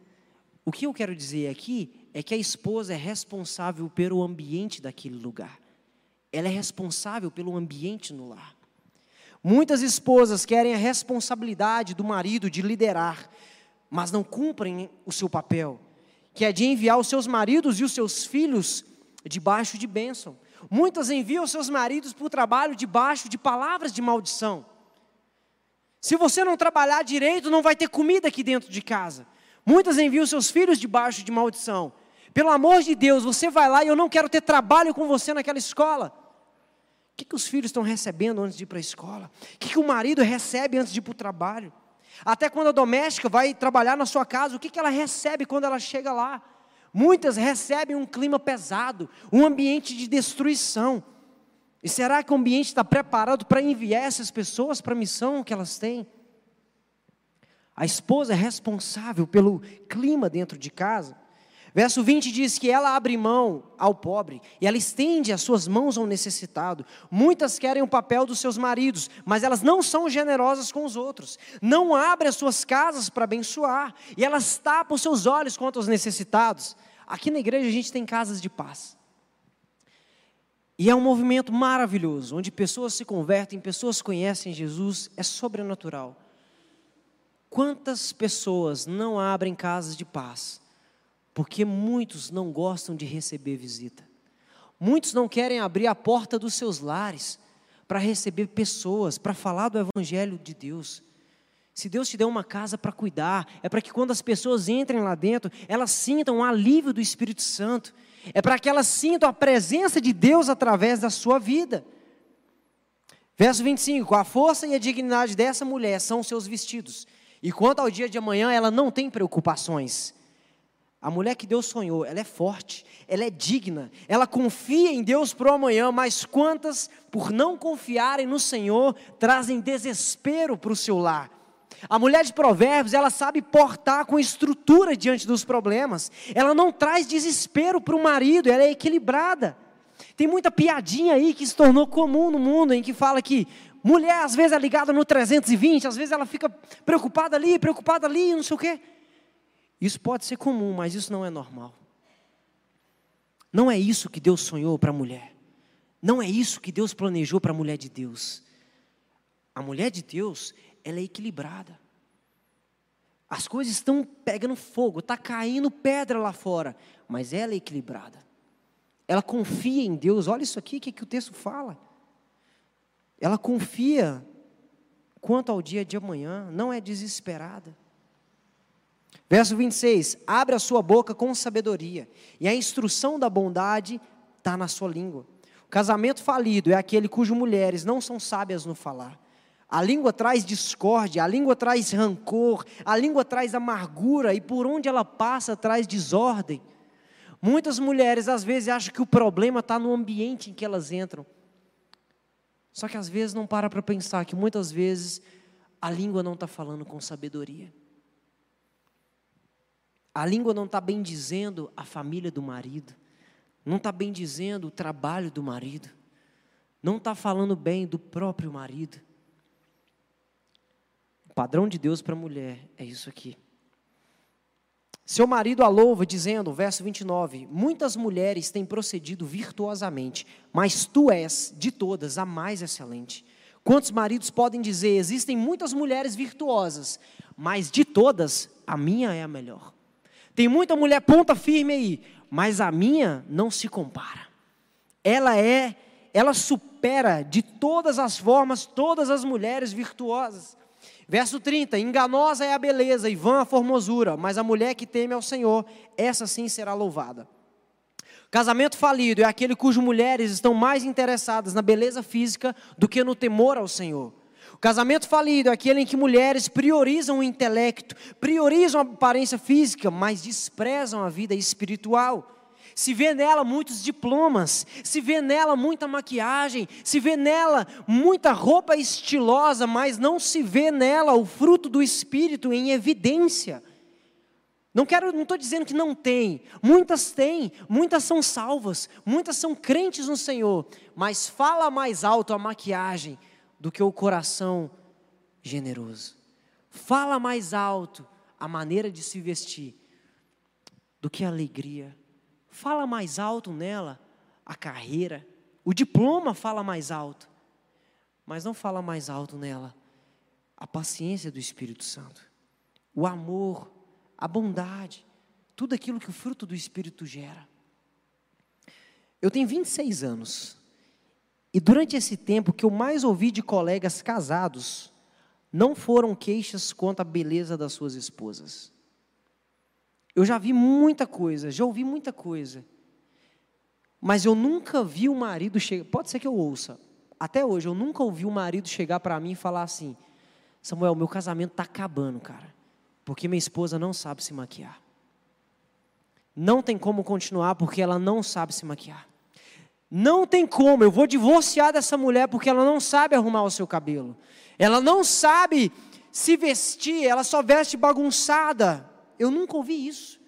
O que eu quero dizer aqui é que a esposa é responsável pelo ambiente daquele lugar. Ela é responsável pelo ambiente no lar. Muitas esposas querem a responsabilidade do marido de liderar, mas não cumprem o seu papel, que é de enviar os seus maridos e os seus filhos debaixo de bênção. Muitas enviam os seus maridos para o trabalho debaixo de palavras de maldição. Se você não trabalhar direito, não vai ter comida aqui dentro de casa. Muitas enviam seus filhos debaixo de maldição. Pelo amor de Deus, você vai lá e eu não quero ter trabalho com você naquela escola. Que, que os filhos estão recebendo antes de ir para a escola? O que, que o marido recebe antes de ir para o trabalho? Até quando a doméstica vai trabalhar na sua casa, o que, que ela recebe quando ela chega lá? Muitas recebem um clima pesado, um ambiente de destruição. E será que o ambiente está preparado para enviar essas pessoas para a missão que elas têm? A esposa é responsável pelo clima dentro de casa. Verso 20 diz que ela abre mão ao pobre e ela estende as suas mãos ao necessitado. Muitas querem o papel dos seus maridos, mas elas não são generosas com os outros. Não abrem as suas casas para abençoar e elas tapam os seus olhos contra os necessitados. Aqui na igreja a gente tem casas de paz. E é um movimento maravilhoso, onde pessoas se convertem, pessoas conhecem Jesus, é sobrenatural. Quantas pessoas não abrem casas de paz? Porque muitos não gostam de receber visita. Muitos não querem abrir a porta dos seus lares para receber pessoas, para falar do Evangelho de Deus. Se Deus te deu uma casa para cuidar, é para que quando as pessoas entrem lá dentro, elas sintam o alívio do Espírito Santo. É para que elas sintam a presença de Deus através da sua vida. Verso 25: A força e a dignidade dessa mulher são seus vestidos. E quanto ao dia de amanhã, ela não tem preocupações. A mulher que Deus sonhou, ela é forte, ela é digna, ela confia em Deus para o amanhã, mas quantas, por não confiarem no Senhor, trazem desespero para o seu lar? A mulher de Provérbios, ela sabe portar com estrutura diante dos problemas, ela não traz desespero para o marido, ela é equilibrada. Tem muita piadinha aí que se tornou comum no mundo, em que fala que Mulher, às vezes, é ligada no 320, às vezes ela fica preocupada ali, preocupada ali, não sei o quê. Isso pode ser comum, mas isso não é normal. Não é isso que Deus sonhou para a mulher. Não é isso que Deus planejou para a mulher de Deus. A mulher de Deus, ela é equilibrada. As coisas estão pegando fogo, está caindo pedra lá fora, mas ela é equilibrada. Ela confia em Deus. Olha isso aqui, o que, que o texto fala. Ela confia quanto ao dia de amanhã, não é desesperada. Verso 26: Abre a sua boca com sabedoria, e a instrução da bondade está na sua língua. O casamento falido é aquele cujas mulheres não são sábias no falar. A língua traz discórdia, a língua traz rancor, a língua traz amargura, e por onde ela passa traz desordem. Muitas mulheres às vezes acham que o problema está no ambiente em que elas entram. Só que às vezes não para para pensar que muitas vezes a língua não está falando com sabedoria. A língua não está bem dizendo a família do marido, não está bem dizendo o trabalho do marido, não está falando bem do próprio marido. O padrão de Deus para a mulher é isso aqui. Seu marido a louva, dizendo, verso 29, muitas mulheres têm procedido virtuosamente, mas tu és, de todas, a mais excelente. Quantos maridos podem dizer, existem muitas mulheres virtuosas, mas de todas, a minha é a melhor. Tem muita mulher ponta firme aí, mas a minha não se compara. Ela é, ela supera de todas as formas todas as mulheres virtuosas. Verso 30: Enganosa é a beleza e vã a formosura, mas a mulher que teme ao Senhor, essa sim será louvada. Casamento falido é aquele cujas mulheres estão mais interessadas na beleza física do que no temor ao Senhor. Casamento falido é aquele em que mulheres priorizam o intelecto, priorizam a aparência física, mas desprezam a vida espiritual se vê nela muitos diplomas, se vê nela muita maquiagem, se vê nela muita roupa estilosa, mas não se vê nela o fruto do Espírito em evidência. Não quero, não estou dizendo que não tem. Muitas têm, muitas são salvas, muitas são crentes no Senhor, mas fala mais alto a maquiagem do que o coração generoso. Fala mais alto a maneira de se vestir do que a alegria fala mais alto nela a carreira, o diploma fala mais alto, mas não fala mais alto nela a paciência do Espírito Santo, o amor, a bondade, tudo aquilo que o fruto do Espírito gera. Eu tenho 26 anos, e durante esse tempo que eu mais ouvi de colegas casados, não foram queixas quanto à beleza das suas esposas. Eu já vi muita coisa, já ouvi muita coisa. Mas eu nunca vi o marido chegar. Pode ser que eu ouça. Até hoje, eu nunca ouvi o marido chegar para mim e falar assim: Samuel, meu casamento está acabando, cara. Porque minha esposa não sabe se maquiar. Não tem como continuar porque ela não sabe se maquiar. Não tem como, eu vou divorciar dessa mulher porque ela não sabe arrumar o seu cabelo. Ela não sabe se vestir, ela só veste bagunçada. Eu nunca ouvi isso.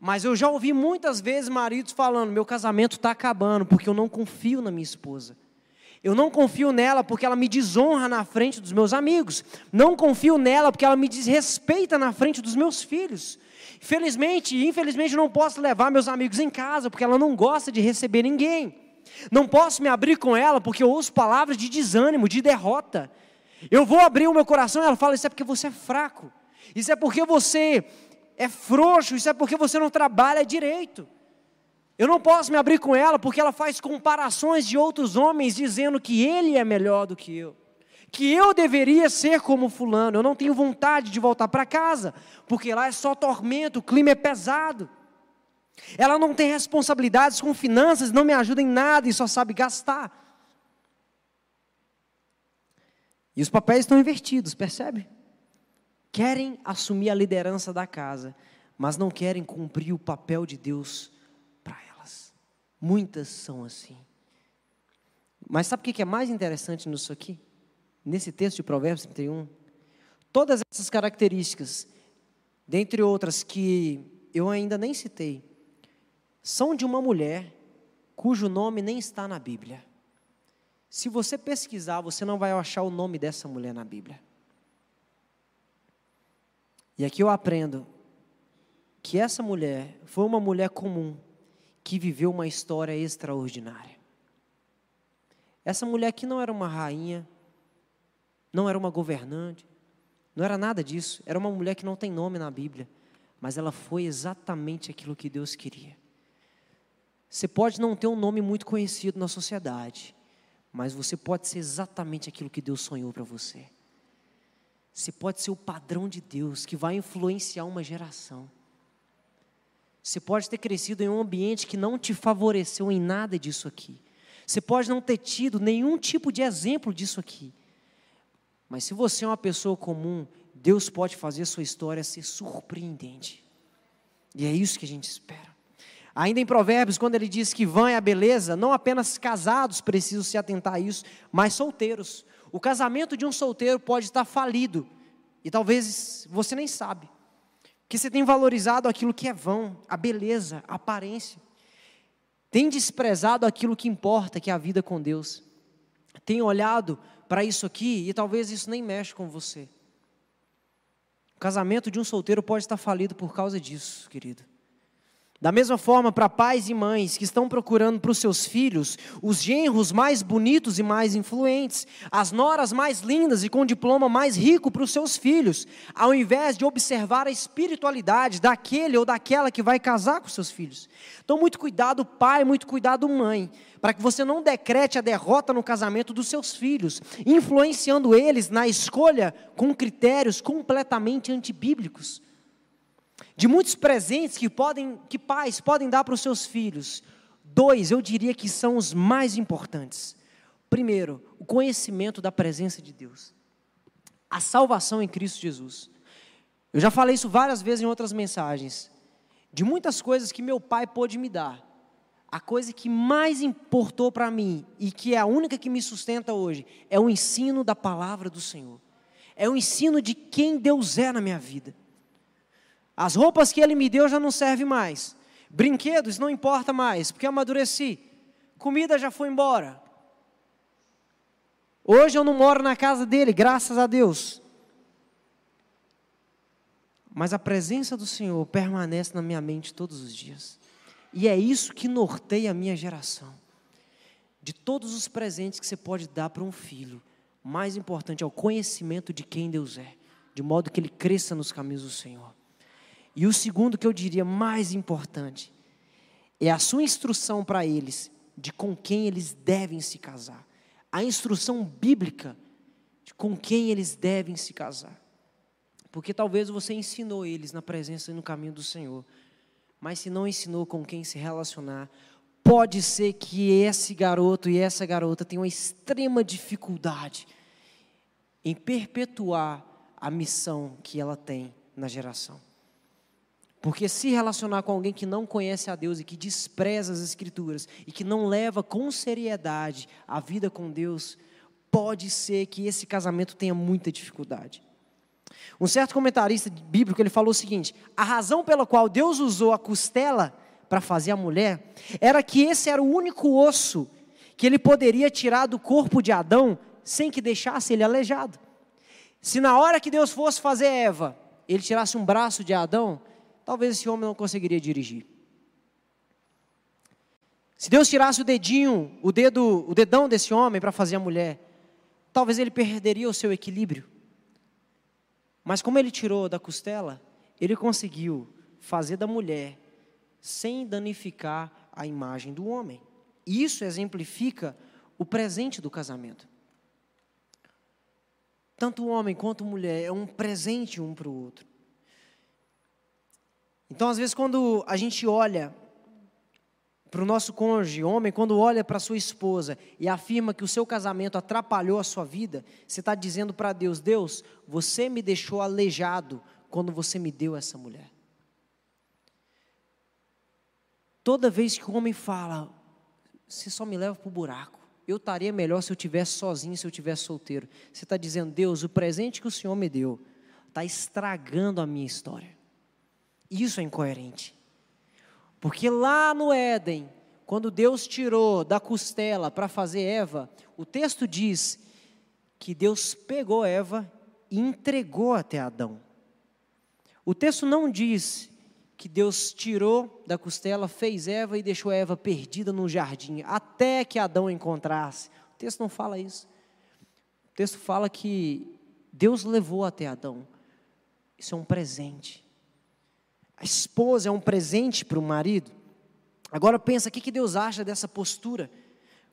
Mas eu já ouvi muitas vezes maridos falando: meu casamento está acabando porque eu não confio na minha esposa. Eu não confio nela porque ela me desonra na frente dos meus amigos. Não confio nela porque ela me desrespeita na frente dos meus filhos. Felizmente, infelizmente, não posso levar meus amigos em casa porque ela não gosta de receber ninguém. Não posso me abrir com ela porque eu ouço palavras de desânimo, de derrota. Eu vou abrir o meu coração e ela fala: Isso é porque você é fraco. Isso é porque você é frouxo, isso é porque você não trabalha direito. Eu não posso me abrir com ela porque ela faz comparações de outros homens dizendo que ele é melhor do que eu. Que eu deveria ser como fulano. Eu não tenho vontade de voltar para casa, porque lá é só tormento, o clima é pesado. Ela não tem responsabilidades com finanças, não me ajuda em nada e só sabe gastar. E os papéis estão invertidos, percebe? querem assumir a liderança da casa, mas não querem cumprir o papel de Deus para elas. Muitas são assim. Mas sabe o que é mais interessante nisso aqui? Nesse texto de Provérbios 31? Todas essas características, dentre outras que eu ainda nem citei, são de uma mulher cujo nome nem está na Bíblia. Se você pesquisar, você não vai achar o nome dessa mulher na Bíblia. E aqui eu aprendo que essa mulher foi uma mulher comum que viveu uma história extraordinária. Essa mulher que não era uma rainha, não era uma governante, não era nada disso, era uma mulher que não tem nome na Bíblia, mas ela foi exatamente aquilo que Deus queria. Você pode não ter um nome muito conhecido na sociedade, mas você pode ser exatamente aquilo que Deus sonhou para você. Você pode ser o padrão de Deus que vai influenciar uma geração. Você pode ter crescido em um ambiente que não te favoreceu em nada disso aqui. Você pode não ter tido nenhum tipo de exemplo disso aqui. Mas se você é uma pessoa comum, Deus pode fazer a sua história ser surpreendente. E é isso que a gente espera. Ainda em Provérbios, quando ele diz que vã é a beleza, não apenas casados precisam se atentar a isso, mas solteiros. O casamento de um solteiro pode estar falido, e talvez você nem sabe que você tem valorizado aquilo que é vão, a beleza, a aparência. Tem desprezado aquilo que importa, que é a vida com Deus. Tem olhado para isso aqui e talvez isso nem mexe com você. O casamento de um solteiro pode estar falido por causa disso, querido. Da mesma forma, para pais e mães que estão procurando para os seus filhos os genros mais bonitos e mais influentes, as noras mais lindas e com diploma mais rico para os seus filhos, ao invés de observar a espiritualidade daquele ou daquela que vai casar com seus filhos. Então, muito cuidado, pai, muito cuidado, mãe, para que você não decrete a derrota no casamento dos seus filhos, influenciando eles na escolha com critérios completamente antibíblicos de muitos presentes que podem, que pais podem dar para os seus filhos, dois eu diria que são os mais importantes. Primeiro, o conhecimento da presença de Deus, a salvação em Cristo Jesus. Eu já falei isso várias vezes em outras mensagens. De muitas coisas que meu pai pôde me dar, a coisa que mais importou para mim e que é a única que me sustenta hoje é o ensino da palavra do Senhor. É o ensino de quem Deus é na minha vida. As roupas que ele me deu já não servem mais. Brinquedos não importa mais, porque amadureci. Comida já foi embora. Hoje eu não moro na casa dele, graças a Deus. Mas a presença do Senhor permanece na minha mente todos os dias. E é isso que norteia a minha geração. De todos os presentes que você pode dar para um filho, mais importante é o conhecimento de quem Deus é, de modo que ele cresça nos caminhos do Senhor. E o segundo que eu diria mais importante é a sua instrução para eles de com quem eles devem se casar. A instrução bíblica de com quem eles devem se casar. Porque talvez você ensinou eles na presença e no caminho do Senhor, mas se não ensinou com quem se relacionar, pode ser que esse garoto e essa garota tenham uma extrema dificuldade em perpetuar a missão que ela tem na geração. Porque se relacionar com alguém que não conhece a Deus e que despreza as Escrituras e que não leva com seriedade a vida com Deus, pode ser que esse casamento tenha muita dificuldade. Um certo comentarista bíblico ele falou o seguinte: a razão pela qual Deus usou a costela para fazer a mulher era que esse era o único osso que ele poderia tirar do corpo de Adão sem que deixasse ele aleijado. Se na hora que Deus fosse fazer Eva, ele tirasse um braço de Adão, talvez esse homem não conseguiria dirigir. Se Deus tirasse o dedinho, o dedo, o dedão desse homem para fazer a mulher, talvez ele perderia o seu equilíbrio. Mas como ele tirou da costela, ele conseguiu fazer da mulher sem danificar a imagem do homem. Isso exemplifica o presente do casamento. Tanto o homem quanto a mulher é um presente um para o outro. Então, às vezes, quando a gente olha para o nosso cônjuge, homem, quando olha para sua esposa e afirma que o seu casamento atrapalhou a sua vida, você está dizendo para Deus: Deus, você me deixou aleijado quando você me deu essa mulher. Toda vez que o homem fala, você só me leva para o buraco. Eu estaria melhor se eu tivesse sozinho, se eu tivesse solteiro. Você está dizendo, Deus, o presente que o Senhor me deu está estragando a minha história. Isso é incoerente. Porque lá no Éden, quando Deus tirou da costela para fazer Eva, o texto diz que Deus pegou Eva e entregou até Adão. O texto não diz que Deus tirou da costela, fez Eva e deixou Eva perdida no jardim, até que Adão encontrasse. O texto não fala isso. O texto fala que Deus levou até Adão. Isso é um presente. A esposa é um presente para o marido. Agora pensa, o que Deus acha dessa postura?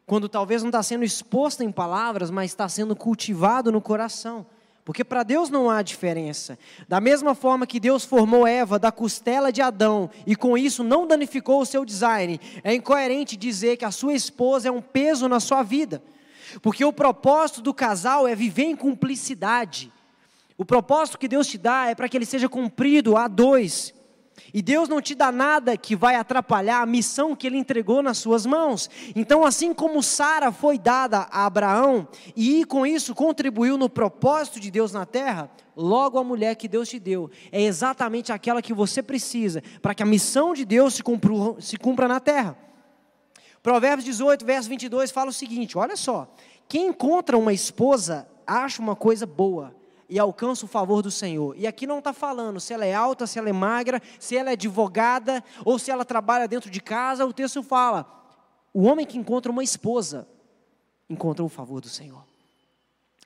Quando talvez não está sendo exposta em palavras, mas está sendo cultivado no coração. Porque para Deus não há diferença. Da mesma forma que Deus formou Eva da costela de Adão e com isso não danificou o seu design, é incoerente dizer que a sua esposa é um peso na sua vida. Porque o propósito do casal é viver em cumplicidade. O propósito que Deus te dá é para que ele seja cumprido a dois. E Deus não te dá nada que vai atrapalhar a missão que Ele entregou nas suas mãos. Então, assim como Sara foi dada a Abraão e com isso contribuiu no propósito de Deus na terra, logo a mulher que Deus te deu é exatamente aquela que você precisa para que a missão de Deus se cumpra, se cumpra na terra. Provérbios 18, verso 22 fala o seguinte: olha só, quem encontra uma esposa acha uma coisa boa e alcança o favor do Senhor. E aqui não está falando se ela é alta, se ela é magra, se ela é advogada ou se ela trabalha dentro de casa. O texto fala: o homem que encontra uma esposa encontra o favor do Senhor.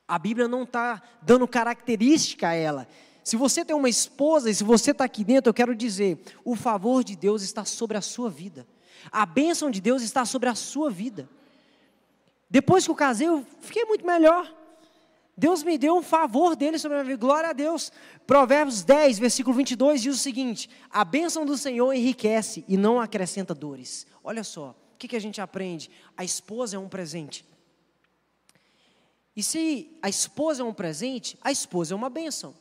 A Bíblia não está dando característica a ela. Se você tem uma esposa e se você está aqui dentro, eu quero dizer: o favor de Deus está sobre a sua vida, a bênção de Deus está sobre a sua vida. Depois que eu casei, eu fiquei muito melhor. Deus me deu um favor dele sobre a minha vida, glória a Deus. Provérbios 10, versículo 22 diz o seguinte: A bênção do Senhor enriquece e não acrescenta dores. Olha só, o que, que a gente aprende? A esposa é um presente. E se a esposa é um presente, a esposa é uma bênção.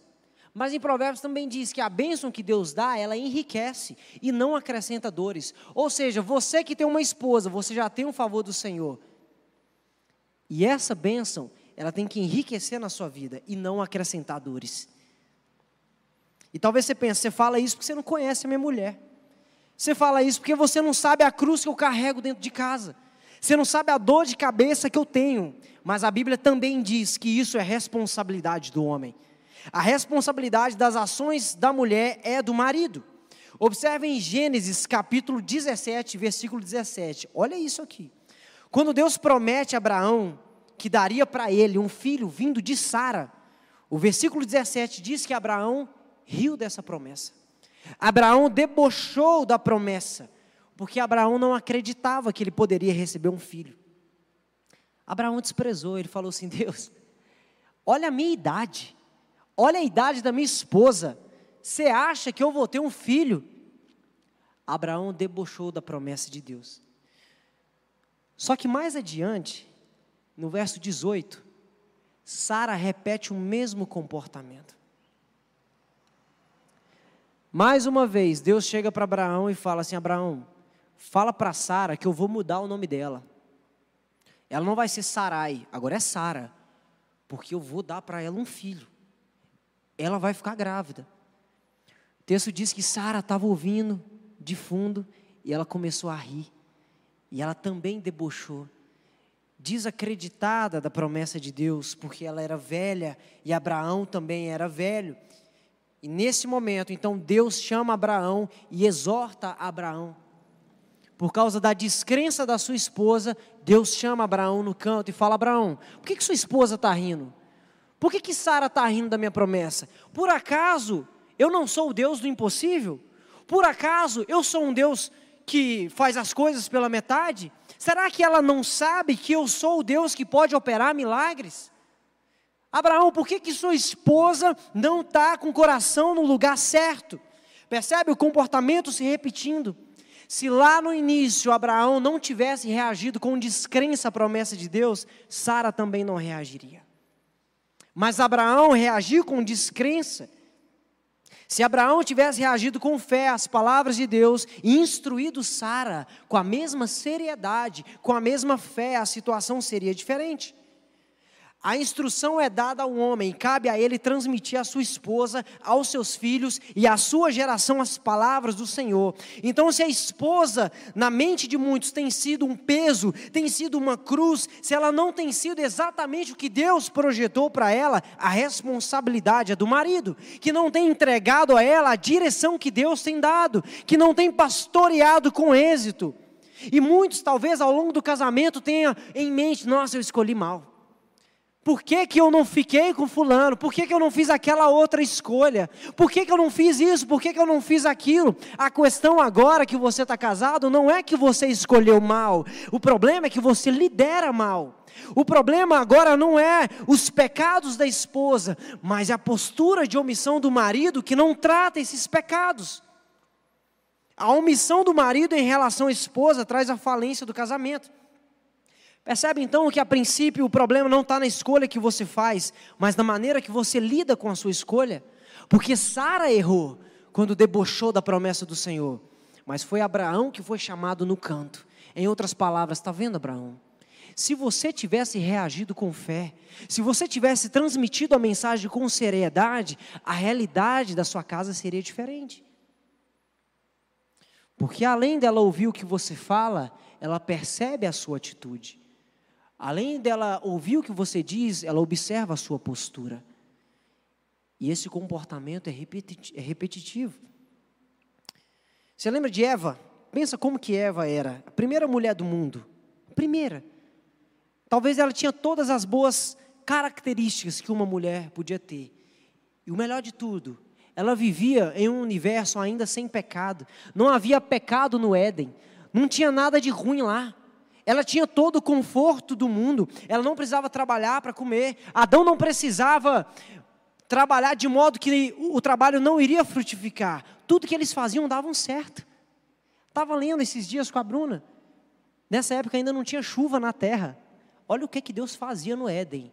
Mas em Provérbios também diz que a bênção que Deus dá, ela enriquece e não acrescenta dores. Ou seja, você que tem uma esposa, você já tem um favor do Senhor. E essa bênção, ela tem que enriquecer na sua vida e não acrescentar dores. E talvez você pense, você fala isso porque você não conhece a minha mulher. Você fala isso porque você não sabe a cruz que eu carrego dentro de casa. Você não sabe a dor de cabeça que eu tenho. Mas a Bíblia também diz que isso é responsabilidade do homem. A responsabilidade das ações da mulher é do marido. Observe em Gênesis capítulo 17, versículo 17. Olha isso aqui. Quando Deus promete a Abraão que daria para ele um filho vindo de Sara. O versículo 17 diz que Abraão riu dessa promessa. Abraão debochou da promessa, porque Abraão não acreditava que ele poderia receber um filho. Abraão desprezou, ele falou assim: Deus, olha a minha idade, olha a idade da minha esposa, você acha que eu vou ter um filho? Abraão debochou da promessa de Deus. Só que mais adiante, no verso 18, Sara repete o mesmo comportamento. Mais uma vez, Deus chega para Abraão e fala assim: Abraão, fala para Sara que eu vou mudar o nome dela. Ela não vai ser Sarai, agora é Sara, porque eu vou dar para ela um filho. Ela vai ficar grávida. O texto diz que Sara estava ouvindo de fundo e ela começou a rir. E ela também debochou desacreditada da promessa de Deus, porque ela era velha e Abraão também era velho. E nesse momento, então, Deus chama Abraão e exorta Abraão. Por causa da descrença da sua esposa, Deus chama Abraão no canto e fala: Abraão, por que, que sua esposa está rindo? Por que, que Sara está rindo da minha promessa? Por acaso eu não sou o Deus do impossível? Por acaso eu sou um Deus que faz as coisas pela metade? Será que ela não sabe que eu sou o Deus que pode operar milagres? Abraão, por que, que sua esposa não está com o coração no lugar certo? Percebe o comportamento se repetindo? Se lá no início Abraão não tivesse reagido com descrença à promessa de Deus, Sara também não reagiria. Mas Abraão reagiu com descrença se Abraão tivesse reagido com fé às palavras de Deus e instruído Sara com a mesma seriedade, com a mesma fé, a situação seria diferente. A instrução é dada ao homem, e cabe a ele transmitir à sua esposa, aos seus filhos e à sua geração as palavras do Senhor. Então, se a esposa, na mente de muitos, tem sido um peso, tem sido uma cruz, se ela não tem sido exatamente o que Deus projetou para ela, a responsabilidade é do marido, que não tem entregado a ela a direção que Deus tem dado, que não tem pastoreado com êxito. E muitos, talvez, ao longo do casamento, tenham em mente: nossa, eu escolhi mal. Por que, que eu não fiquei com fulano? Por que, que eu não fiz aquela outra escolha? Por que, que eu não fiz isso? Por que, que eu não fiz aquilo? A questão agora que você está casado não é que você escolheu mal. O problema é que você lidera mal. O problema agora não é os pecados da esposa, mas a postura de omissão do marido que não trata esses pecados. A omissão do marido em relação à esposa traz a falência do casamento. Percebe então que a princípio o problema não está na escolha que você faz, mas na maneira que você lida com a sua escolha? Porque Sara errou quando debochou da promessa do Senhor, mas foi Abraão que foi chamado no canto. Em outras palavras, está vendo, Abraão? Se você tivesse reagido com fé, se você tivesse transmitido a mensagem com seriedade, a realidade da sua casa seria diferente. Porque além dela ouvir o que você fala, ela percebe a sua atitude. Além dela ouvir o que você diz, ela observa a sua postura. E esse comportamento é, é repetitivo. Você lembra de Eva? Pensa como que Eva era, a primeira mulher do mundo. Primeira. Talvez ela tinha todas as boas características que uma mulher podia ter. E o melhor de tudo, ela vivia em um universo ainda sem pecado. Não havia pecado no Éden. Não tinha nada de ruim lá. Ela tinha todo o conforto do mundo, ela não precisava trabalhar para comer. Adão não precisava trabalhar de modo que o trabalho não iria frutificar. Tudo que eles faziam davam certo. Estava lendo esses dias com a Bruna. Nessa época ainda não tinha chuva na terra. Olha o que, que Deus fazia no Éden.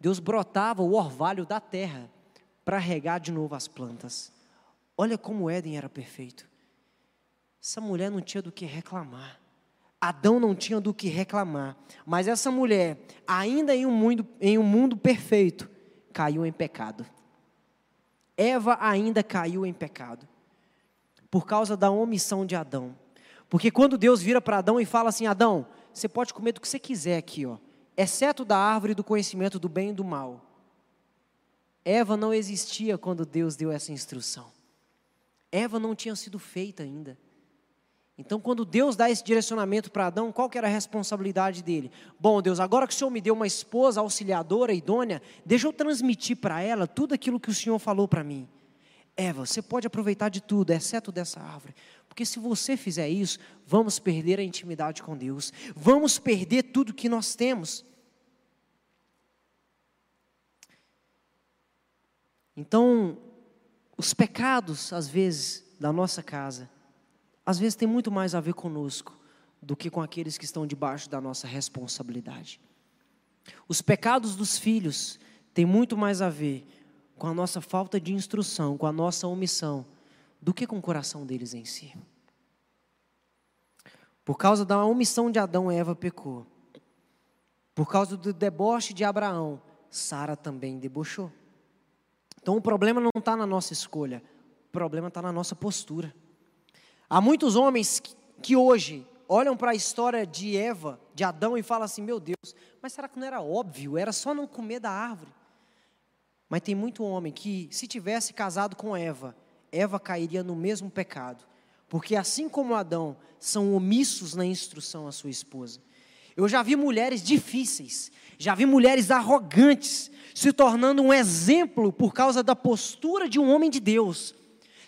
Deus brotava o orvalho da terra para regar de novo as plantas. Olha como o Éden era perfeito. Essa mulher não tinha do que reclamar. Adão não tinha do que reclamar, mas essa mulher, ainda em um mundo, em um mundo perfeito, caiu em pecado. Eva ainda caiu em pecado, por causa da omissão de Adão. Porque quando Deus vira para Adão e fala assim: Adão, você pode comer do que você quiser aqui, ó, exceto da árvore do conhecimento do bem e do mal. Eva não existia quando Deus deu essa instrução. Eva não tinha sido feita ainda. Então, quando Deus dá esse direcionamento para Adão, qual que era a responsabilidade dele? Bom, Deus, agora que o Senhor me deu uma esposa auxiliadora, idônea, deixa eu transmitir para ela tudo aquilo que o Senhor falou para mim. Eva, você pode aproveitar de tudo, exceto dessa árvore. Porque se você fizer isso, vamos perder a intimidade com Deus. Vamos perder tudo que nós temos. Então, os pecados, às vezes, da nossa casa, às vezes tem muito mais a ver conosco do que com aqueles que estão debaixo da nossa responsabilidade. Os pecados dos filhos têm muito mais a ver com a nossa falta de instrução, com a nossa omissão, do que com o coração deles em si. Por causa da omissão de Adão, Eva pecou. Por causa do deboche de Abraão, Sara também debochou. Então o problema não está na nossa escolha, o problema está na nossa postura. Há muitos homens que hoje olham para a história de Eva, de Adão, e falam assim: meu Deus, mas será que não era óbvio? Era só não comer da árvore. Mas tem muito homem que, se tivesse casado com Eva, Eva cairia no mesmo pecado. Porque assim como Adão, são omissos na instrução à sua esposa. Eu já vi mulheres difíceis, já vi mulheres arrogantes, se tornando um exemplo por causa da postura de um homem de Deus,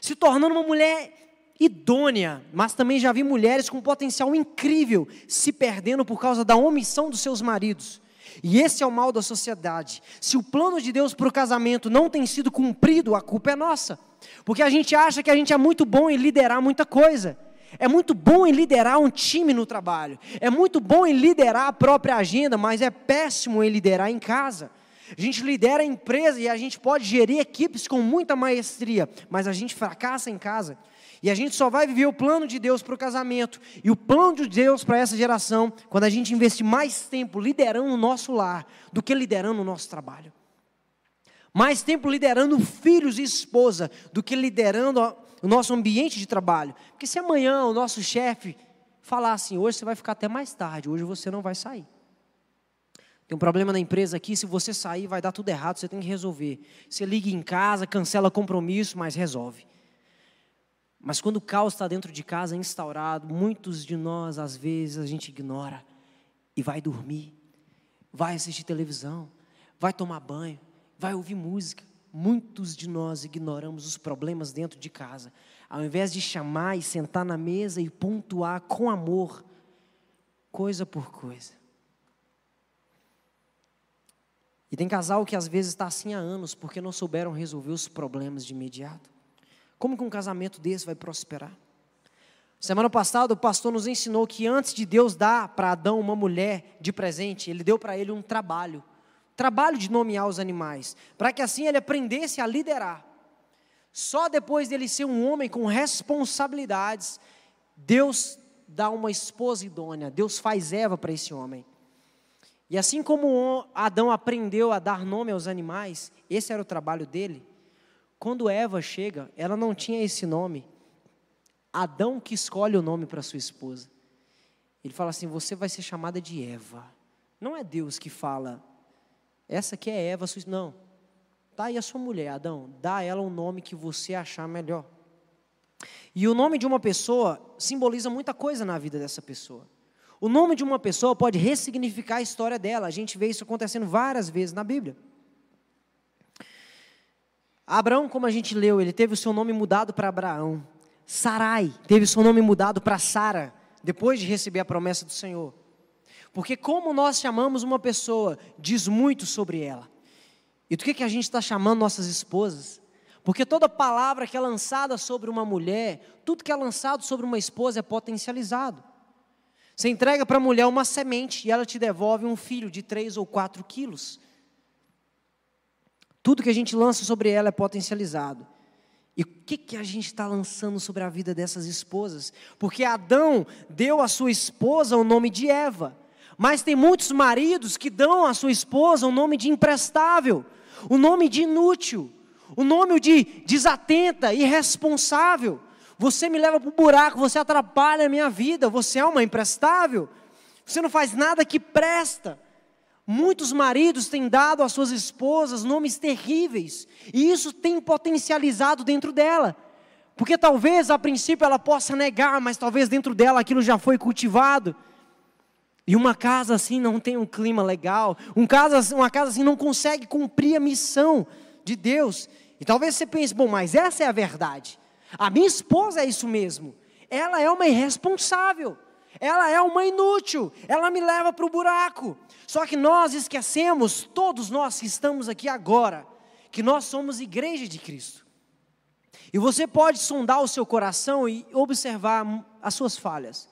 se tornando uma mulher idônea, mas também já vi mulheres com potencial incrível se perdendo por causa da omissão dos seus maridos. E esse é o mal da sociedade. Se o plano de Deus para o casamento não tem sido cumprido, a culpa é nossa. Porque a gente acha que a gente é muito bom em liderar muita coisa. É muito bom em liderar um time no trabalho. É muito bom em liderar a própria agenda, mas é péssimo em liderar em casa. A gente lidera a empresa e a gente pode gerir equipes com muita maestria, mas a gente fracassa em casa. E a gente só vai viver o plano de Deus para o casamento e o plano de Deus para essa geração quando a gente investir mais tempo liderando o nosso lar do que liderando o nosso trabalho. Mais tempo liderando filhos e esposa do que liderando o nosso ambiente de trabalho. Porque se amanhã o nosso chefe falar assim: hoje você vai ficar até mais tarde, hoje você não vai sair. Tem um problema na empresa aqui, se você sair vai dar tudo errado, você tem que resolver. Você liga em casa, cancela compromisso, mas resolve. Mas quando o caos está dentro de casa instaurado, muitos de nós, às vezes, a gente ignora e vai dormir, vai assistir televisão, vai tomar banho, vai ouvir música. Muitos de nós ignoramos os problemas dentro de casa, ao invés de chamar e sentar na mesa e pontuar com amor, coisa por coisa. E tem casal que às vezes está assim há anos porque não souberam resolver os problemas de imediato. Como que um casamento desse vai prosperar? Semana passada o pastor nos ensinou que antes de Deus dar para Adão uma mulher de presente, ele deu para ele um trabalho. Trabalho de nomear os animais, para que assim ele aprendesse a liderar. Só depois dele ser um homem com responsabilidades, Deus dá uma esposa idônea, Deus faz Eva para esse homem. E assim como Adão aprendeu a dar nome aos animais, esse era o trabalho dele. Quando Eva chega, ela não tinha esse nome. Adão que escolhe o nome para sua esposa. Ele fala assim: Você vai ser chamada de Eva. Não é Deus que fala, essa aqui é Eva, sua... não. Tá aí a sua mulher, Adão. Dá a ela um nome que você achar melhor. E o nome de uma pessoa simboliza muita coisa na vida dessa pessoa. O nome de uma pessoa pode ressignificar a história dela. A gente vê isso acontecendo várias vezes na Bíblia. Abraão, como a gente leu, ele teve o seu nome mudado para Abraão. Sarai teve o seu nome mudado para Sara, depois de receber a promessa do Senhor. Porque como nós chamamos uma pessoa, diz muito sobre ela. E do que, que a gente está chamando nossas esposas? Porque toda palavra que é lançada sobre uma mulher, tudo que é lançado sobre uma esposa é potencializado. Você entrega para a mulher uma semente e ela te devolve um filho de três ou quatro quilos. Tudo que a gente lança sobre ela é potencializado. E o que, que a gente está lançando sobre a vida dessas esposas? Porque Adão deu à sua esposa o nome de Eva. Mas tem muitos maridos que dão à sua esposa o nome de imprestável, o nome de inútil, o nome de desatenta, irresponsável. Você me leva para o buraco, você atrapalha a minha vida, você é uma imprestável, você não faz nada que presta. Muitos maridos têm dado às suas esposas nomes terríveis, e isso tem potencializado dentro dela. Porque talvez a princípio ela possa negar, mas talvez dentro dela aquilo já foi cultivado. E uma casa assim não tem um clima legal, um casa, uma casa assim não consegue cumprir a missão de Deus. E talvez você pense, bom, mas essa é a verdade. A minha esposa é isso mesmo. Ela é uma irresponsável. Ela é uma inútil, ela me leva para o buraco. Só que nós esquecemos, todos nós que estamos aqui agora, que nós somos igreja de Cristo. E você pode sondar o seu coração e observar as suas falhas.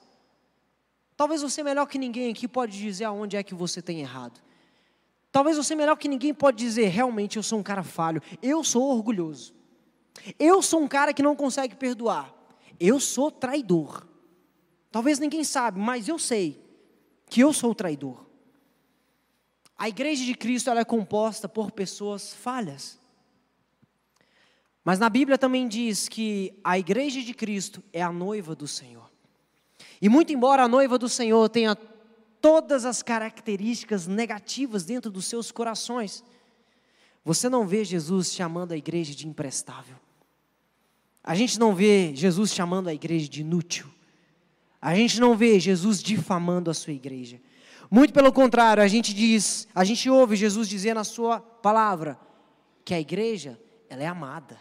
Talvez você melhor que ninguém aqui pode dizer aonde é que você tem errado. Talvez você melhor que ninguém pode dizer, realmente eu sou um cara falho, eu sou orgulhoso. Eu sou um cara que não consegue perdoar. Eu sou traidor. Talvez ninguém sabe, mas eu sei que eu sou traidor. A igreja de Cristo ela é composta por pessoas falhas. Mas na Bíblia também diz que a igreja de Cristo é a noiva do Senhor. E muito embora a noiva do Senhor tenha todas as características negativas dentro dos seus corações, você não vê Jesus chamando a igreja de imprestável. A gente não vê Jesus chamando a igreja de inútil. A gente não vê Jesus difamando a sua igreja. Muito pelo contrário, a gente diz, a gente ouve Jesus dizer na sua palavra que a igreja, ela é amada.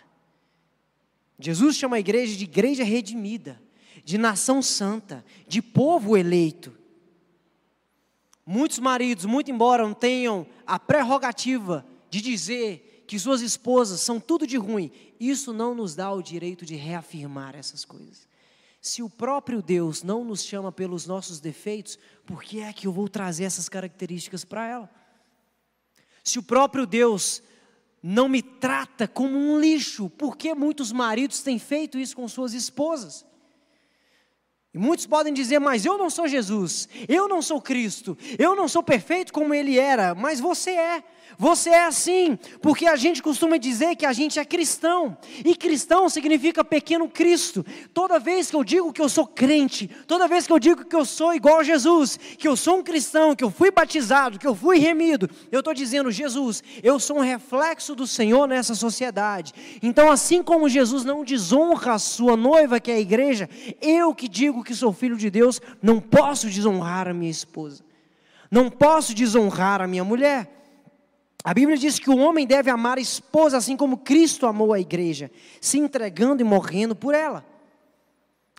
Jesus chama a igreja de igreja redimida, de nação santa, de povo eleito. Muitos maridos, muito embora não tenham a prerrogativa de dizer que suas esposas são tudo de ruim, isso não nos dá o direito de reafirmar essas coisas. Se o próprio Deus não nos chama pelos nossos defeitos, por que é que eu vou trazer essas características para ela? Se o próprio Deus não me trata como um lixo. Por que muitos maridos têm feito isso com suas esposas? E muitos podem dizer, mas eu não sou Jesus, eu não sou Cristo, eu não sou perfeito como ele era, mas você é. Você é assim, porque a gente costuma dizer que a gente é cristão, e cristão significa pequeno Cristo. Toda vez que eu digo que eu sou crente, toda vez que eu digo que eu sou igual a Jesus, que eu sou um cristão, que eu fui batizado, que eu fui remido, eu estou dizendo, Jesus, eu sou um reflexo do Senhor nessa sociedade. Então, assim como Jesus não desonra a sua noiva, que é a igreja, eu que digo que sou filho de Deus, não posso desonrar a minha esposa, não posso desonrar a minha mulher. A Bíblia diz que o homem deve amar a esposa assim como Cristo amou a igreja, se entregando e morrendo por ela.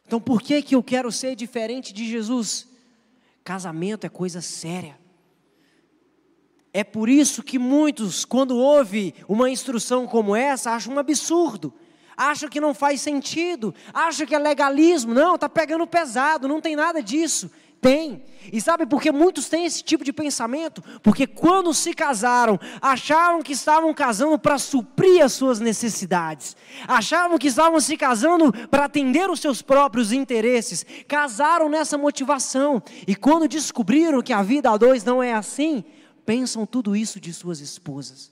Então, por que que eu quero ser diferente de Jesus? Casamento é coisa séria. É por isso que muitos, quando ouvem uma instrução como essa, acham um absurdo, acham que não faz sentido, acham que é legalismo. Não, está pegando pesado, não tem nada disso. Tem. E sabe por que muitos têm esse tipo de pensamento? Porque quando se casaram, acharam que estavam casando para suprir as suas necessidades, achavam que estavam se casando para atender os seus próprios interesses, casaram nessa motivação, e quando descobriram que a vida a dois não é assim, pensam tudo isso de suas esposas,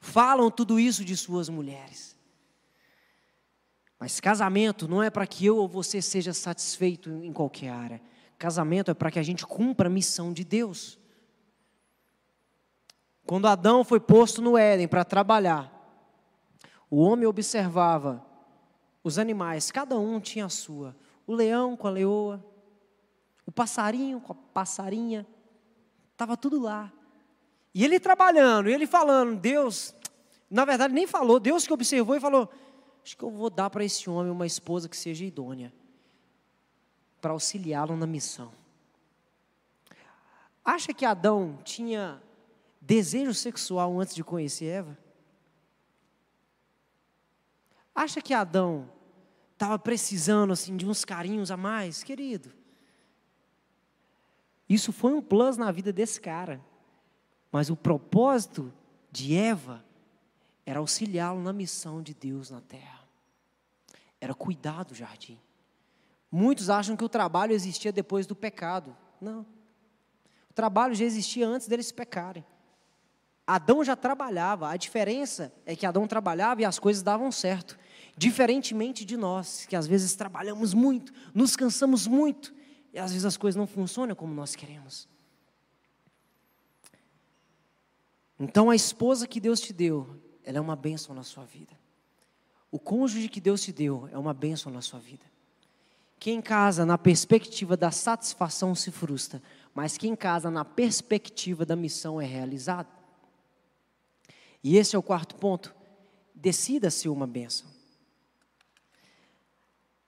falam tudo isso de suas mulheres. Mas casamento não é para que eu ou você seja satisfeito em qualquer área. Casamento é para que a gente cumpra a missão de Deus. Quando Adão foi posto no Éden para trabalhar, o homem observava os animais, cada um tinha a sua. O leão com a leoa, o passarinho com a passarinha, estava tudo lá. E ele trabalhando, e ele falando, Deus, na verdade nem falou, Deus que observou e falou: acho que eu vou dar para esse homem uma esposa que seja idônea, para auxiliá-lo na missão. Acha que Adão tinha desejo sexual antes de conhecer Eva? Acha que Adão estava precisando assim de uns carinhos a mais, querido? Isso foi um plus na vida desse cara. Mas o propósito de Eva era auxiliá-lo na missão de Deus na terra. Era cuidar do jardim. Muitos acham que o trabalho existia depois do pecado. Não. O trabalho já existia antes deles pecarem. Adão já trabalhava, a diferença é que Adão trabalhava e as coisas davam certo. Diferentemente de nós, que às vezes trabalhamos muito, nos cansamos muito, e às vezes as coisas não funcionam como nós queremos. Então a esposa que Deus te deu, ela é uma bênção na sua vida. O cônjuge que Deus te deu é uma bênção na sua vida. Quem casa na perspectiva da satisfação se frustra, mas quem casa na perspectiva da missão é realizado. E esse é o quarto ponto. Decida ser uma bênção.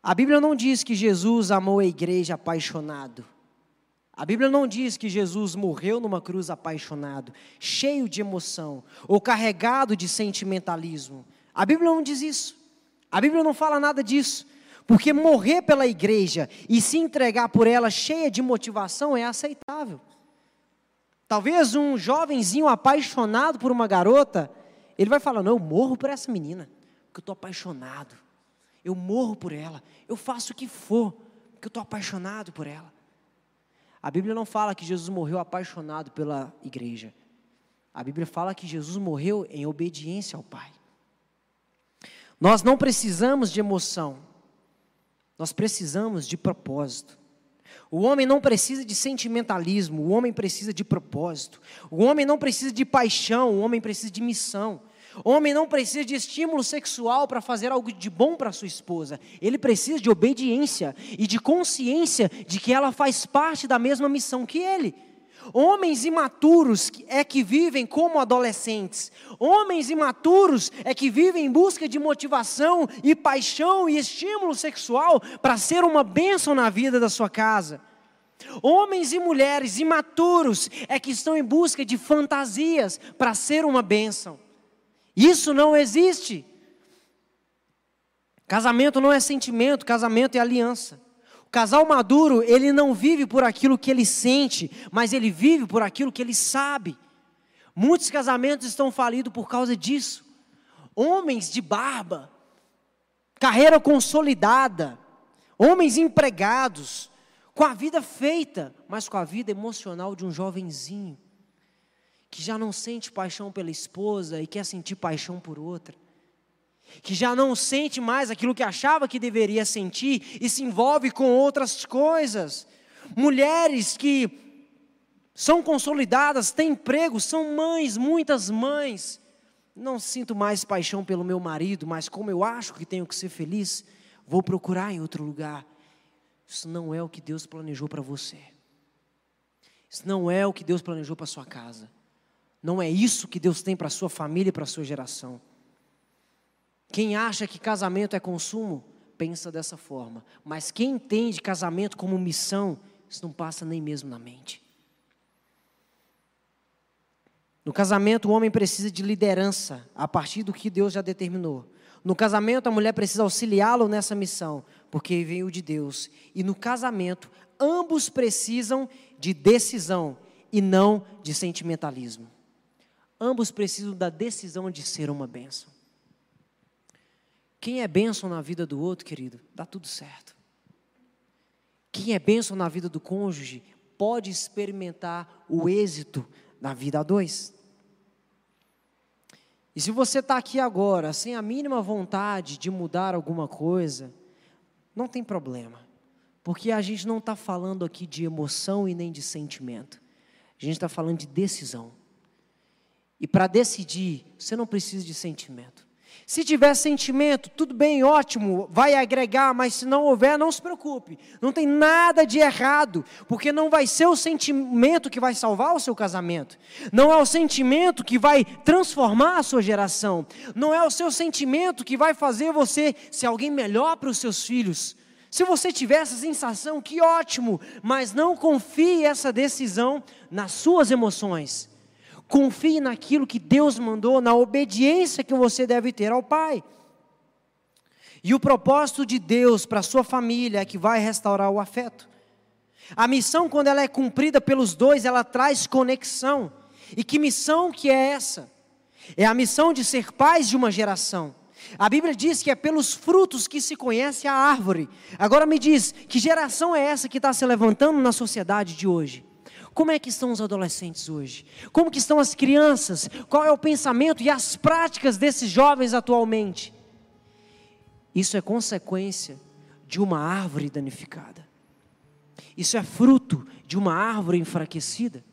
A Bíblia não diz que Jesus amou a igreja apaixonado. A Bíblia não diz que Jesus morreu numa cruz apaixonado, cheio de emoção ou carregado de sentimentalismo. A Bíblia não diz isso. A Bíblia não fala nada disso. Porque morrer pela igreja e se entregar por ela cheia de motivação é aceitável. Talvez um jovenzinho apaixonado por uma garota, ele vai falar: Não, eu morro por essa menina, porque eu estou apaixonado. Eu morro por ela, eu faço o que for, porque eu estou apaixonado por ela. A Bíblia não fala que Jesus morreu apaixonado pela igreja. A Bíblia fala que Jesus morreu em obediência ao Pai. Nós não precisamos de emoção, nós precisamos de propósito. O homem não precisa de sentimentalismo, o homem precisa de propósito. O homem não precisa de paixão, o homem precisa de missão. O homem não precisa de estímulo sexual para fazer algo de bom para sua esposa. Ele precisa de obediência e de consciência de que ela faz parte da mesma missão que ele. Homens imaturos é que vivem como adolescentes. Homens imaturos é que vivem em busca de motivação e paixão e estímulo sexual para ser uma bênção na vida da sua casa. Homens e mulheres imaturos é que estão em busca de fantasias para ser uma bênção. Isso não existe. Casamento não é sentimento, casamento é aliança. O casal maduro, ele não vive por aquilo que ele sente, mas ele vive por aquilo que ele sabe. Muitos casamentos estão falidos por causa disso. Homens de barba, carreira consolidada, homens empregados, com a vida feita, mas com a vida emocional de um jovenzinho, que já não sente paixão pela esposa e quer sentir paixão por outra, que já não sente mais aquilo que achava que deveria sentir e se envolve com outras coisas. Mulheres que são consolidadas, têm emprego, são mães, muitas mães. Não sinto mais paixão pelo meu marido, mas como eu acho que tenho que ser feliz, vou procurar em outro lugar. Isso não é o que Deus planejou para você. Isso não é o que Deus planejou para sua casa. Não é isso que Deus tem para sua família e para sua geração. Quem acha que casamento é consumo, pensa dessa forma. Mas quem entende casamento como missão, isso não passa nem mesmo na mente. No casamento, o homem precisa de liderança a partir do que Deus já determinou. No casamento, a mulher precisa auxiliá-lo nessa missão, porque veio de Deus. E no casamento, ambos precisam de decisão e não de sentimentalismo. Ambos precisam da decisão de ser uma bênção. Quem é bênção na vida do outro, querido, dá tudo certo. Quem é bênção na vida do cônjuge pode experimentar o êxito na vida a dois. E se você está aqui agora sem a mínima vontade de mudar alguma coisa, não tem problema, porque a gente não está falando aqui de emoção e nem de sentimento, a gente está falando de decisão. E para decidir, você não precisa de sentimento. Se tiver sentimento, tudo bem, ótimo, vai agregar, mas se não houver, não se preocupe. Não tem nada de errado, porque não vai ser o sentimento que vai salvar o seu casamento. Não é o sentimento que vai transformar a sua geração. Não é o seu sentimento que vai fazer você ser alguém melhor para os seus filhos. Se você tiver essa sensação, que ótimo, mas não confie essa decisão nas suas emoções. Confie naquilo que Deus mandou, na obediência que você deve ter ao Pai. E o propósito de Deus para a sua família é que vai restaurar o afeto. A missão, quando ela é cumprida pelos dois, ela traz conexão. E que missão que é essa? É a missão de ser pais de uma geração. A Bíblia diz que é pelos frutos que se conhece a árvore. Agora me diz, que geração é essa que está se levantando na sociedade de hoje? Como é que estão os adolescentes hoje? Como que estão as crianças? Qual é o pensamento e as práticas desses jovens atualmente? Isso é consequência de uma árvore danificada. Isso é fruto de uma árvore enfraquecida.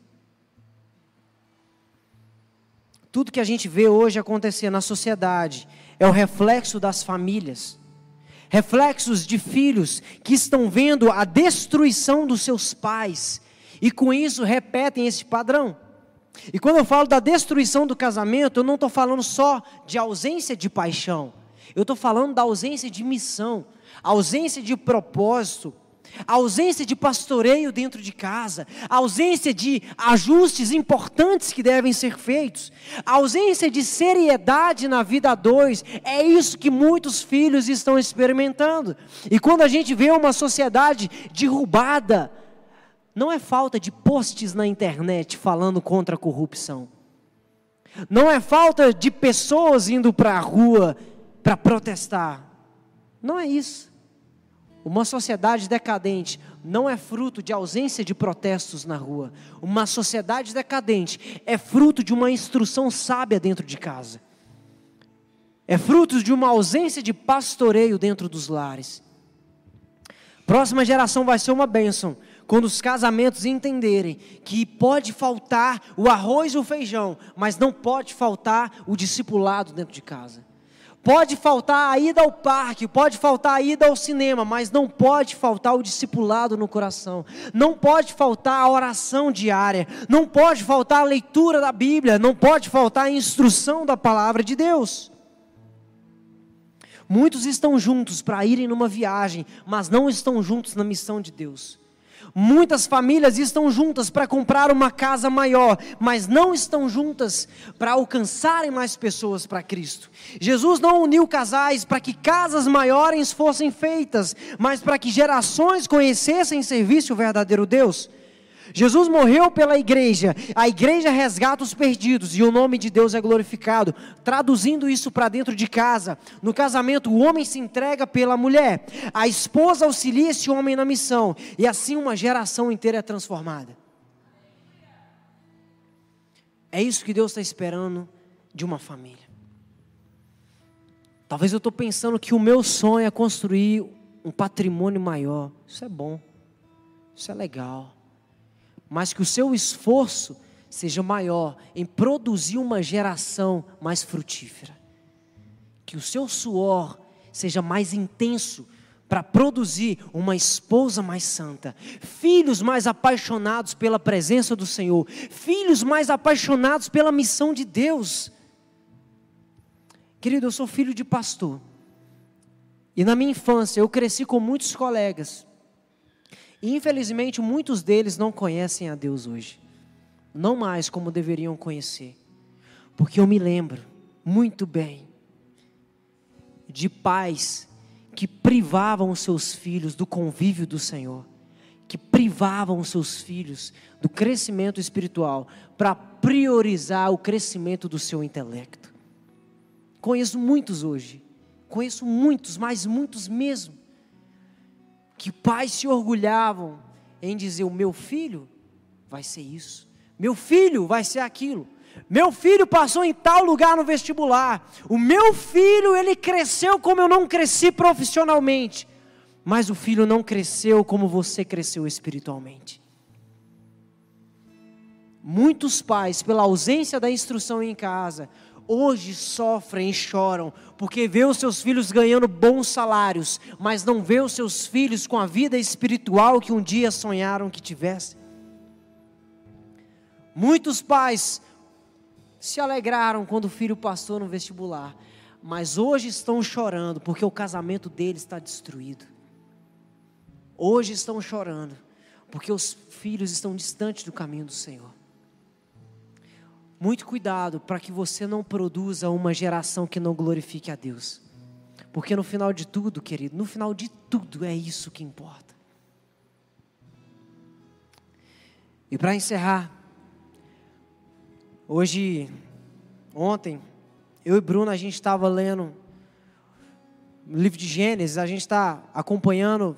Tudo que a gente vê hoje acontecer na sociedade é o reflexo das famílias, reflexos de filhos que estão vendo a destruição dos seus pais e com isso repetem esse padrão. E quando eu falo da destruição do casamento, eu não estou falando só de ausência de paixão, eu estou falando da ausência de missão, ausência de propósito, ausência de pastoreio dentro de casa, ausência de ajustes importantes que devem ser feitos, ausência de seriedade na vida a dois, é isso que muitos filhos estão experimentando. E quando a gente vê uma sociedade derrubada, não é falta de posts na internet falando contra a corrupção. Não é falta de pessoas indo para a rua para protestar. Não é isso. Uma sociedade decadente não é fruto de ausência de protestos na rua. Uma sociedade decadente é fruto de uma instrução sábia dentro de casa. É fruto de uma ausência de pastoreio dentro dos lares. Próxima geração vai ser uma bênção, quando os casamentos entenderem que pode faltar o arroz e o feijão, mas não pode faltar o discipulado dentro de casa. Pode faltar a ida ao parque, pode faltar a ida ao cinema, mas não pode faltar o discipulado no coração. Não pode faltar a oração diária, não pode faltar a leitura da Bíblia, não pode faltar a instrução da palavra de Deus. Muitos estão juntos para irem numa viagem, mas não estão juntos na missão de Deus. Muitas famílias estão juntas para comprar uma casa maior, mas não estão juntas para alcançarem mais pessoas para Cristo. Jesus não uniu casais para que casas maiores fossem feitas, mas para que gerações conhecessem e servissem o verdadeiro Deus. Jesus morreu pela igreja, a igreja resgata os perdidos e o nome de Deus é glorificado. Traduzindo isso para dentro de casa, no casamento o homem se entrega pela mulher, a esposa auxilia esse homem na missão e assim uma geração inteira é transformada. É isso que Deus está esperando de uma família. Talvez eu estou pensando que o meu sonho é construir um patrimônio maior. Isso é bom, isso é legal. Mas que o seu esforço seja maior em produzir uma geração mais frutífera. Que o seu suor seja mais intenso para produzir uma esposa mais santa, filhos mais apaixonados pela presença do Senhor, filhos mais apaixonados pela missão de Deus. Querido, eu sou filho de pastor. E na minha infância eu cresci com muitos colegas. Infelizmente muitos deles não conhecem a Deus hoje. Não mais como deveriam conhecer. Porque eu me lembro muito bem de pais que privavam seus filhos do convívio do Senhor, que privavam seus filhos do crescimento espiritual para priorizar o crescimento do seu intelecto. Conheço muitos hoje, conheço muitos, mas muitos mesmo, que pais se orgulhavam em dizer: o meu filho vai ser isso, meu filho vai ser aquilo. Meu filho passou em tal lugar no vestibular. O meu filho, ele cresceu como eu não cresci profissionalmente. Mas o filho não cresceu como você cresceu espiritualmente. Muitos pais, pela ausência da instrução em casa, hoje sofrem e choram, porque vê os seus filhos ganhando bons salários, mas não vê os seus filhos com a vida espiritual que um dia sonharam que tivessem. Muitos pais se alegraram quando o filho passou no vestibular, mas hoje estão chorando porque o casamento dele está destruído. Hoje estão chorando porque os filhos estão distantes do caminho do Senhor. Muito cuidado para que você não produza uma geração que não glorifique a Deus. Porque no final de tudo, querido, no final de tudo é isso que importa. E para encerrar, hoje, ontem, eu e Bruno, a gente estava lendo o livro de Gênesis, a gente está acompanhando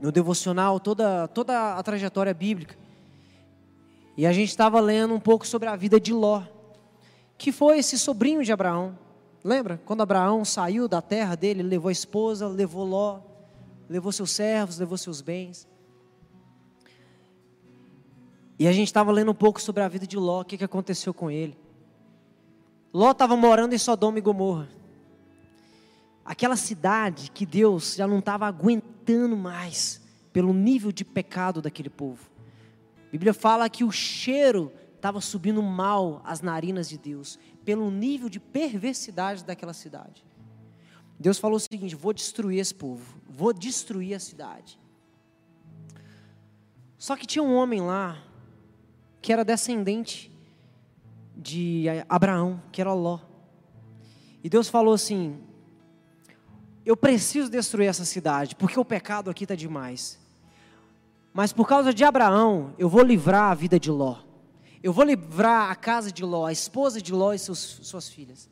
no devocional toda, toda a trajetória bíblica. E a gente estava lendo um pouco sobre a vida de Ló, que foi esse sobrinho de Abraão. Lembra? Quando Abraão saiu da terra dele, ele levou a esposa, levou Ló, levou seus servos, levou seus bens. E a gente estava lendo um pouco sobre a vida de Ló, o que, que aconteceu com ele. Ló estava morando em Sodoma e Gomorra. Aquela cidade que Deus já não estava aguentando mais pelo nível de pecado daquele povo. A Bíblia fala que o cheiro estava subindo mal às narinas de Deus, pelo nível de perversidade daquela cidade. Deus falou o seguinte: vou destruir esse povo, vou destruir a cidade. Só que tinha um homem lá, que era descendente de Abraão, que era Ló. E Deus falou assim: Eu preciso destruir essa cidade, porque o pecado aqui está demais. Mas por causa de Abraão, eu vou livrar a vida de Ló. Eu vou livrar a casa de Ló, a esposa de Ló e seus, suas filhas.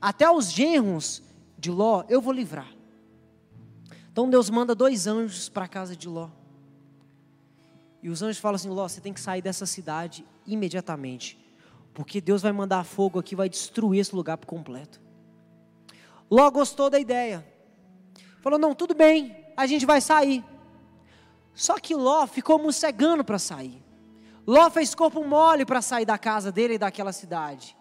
Até os genros de Ló, eu vou livrar. Então Deus manda dois anjos para a casa de Ló. E os anjos falam assim: Ló, você tem que sair dessa cidade imediatamente. Porque Deus vai mandar fogo aqui, vai destruir esse lugar por completo. Ló gostou da ideia. Falou: não, tudo bem, a gente vai sair. Só que Ló ficou mocegando para sair. Ló fez corpo mole para sair da casa dele e daquela cidade.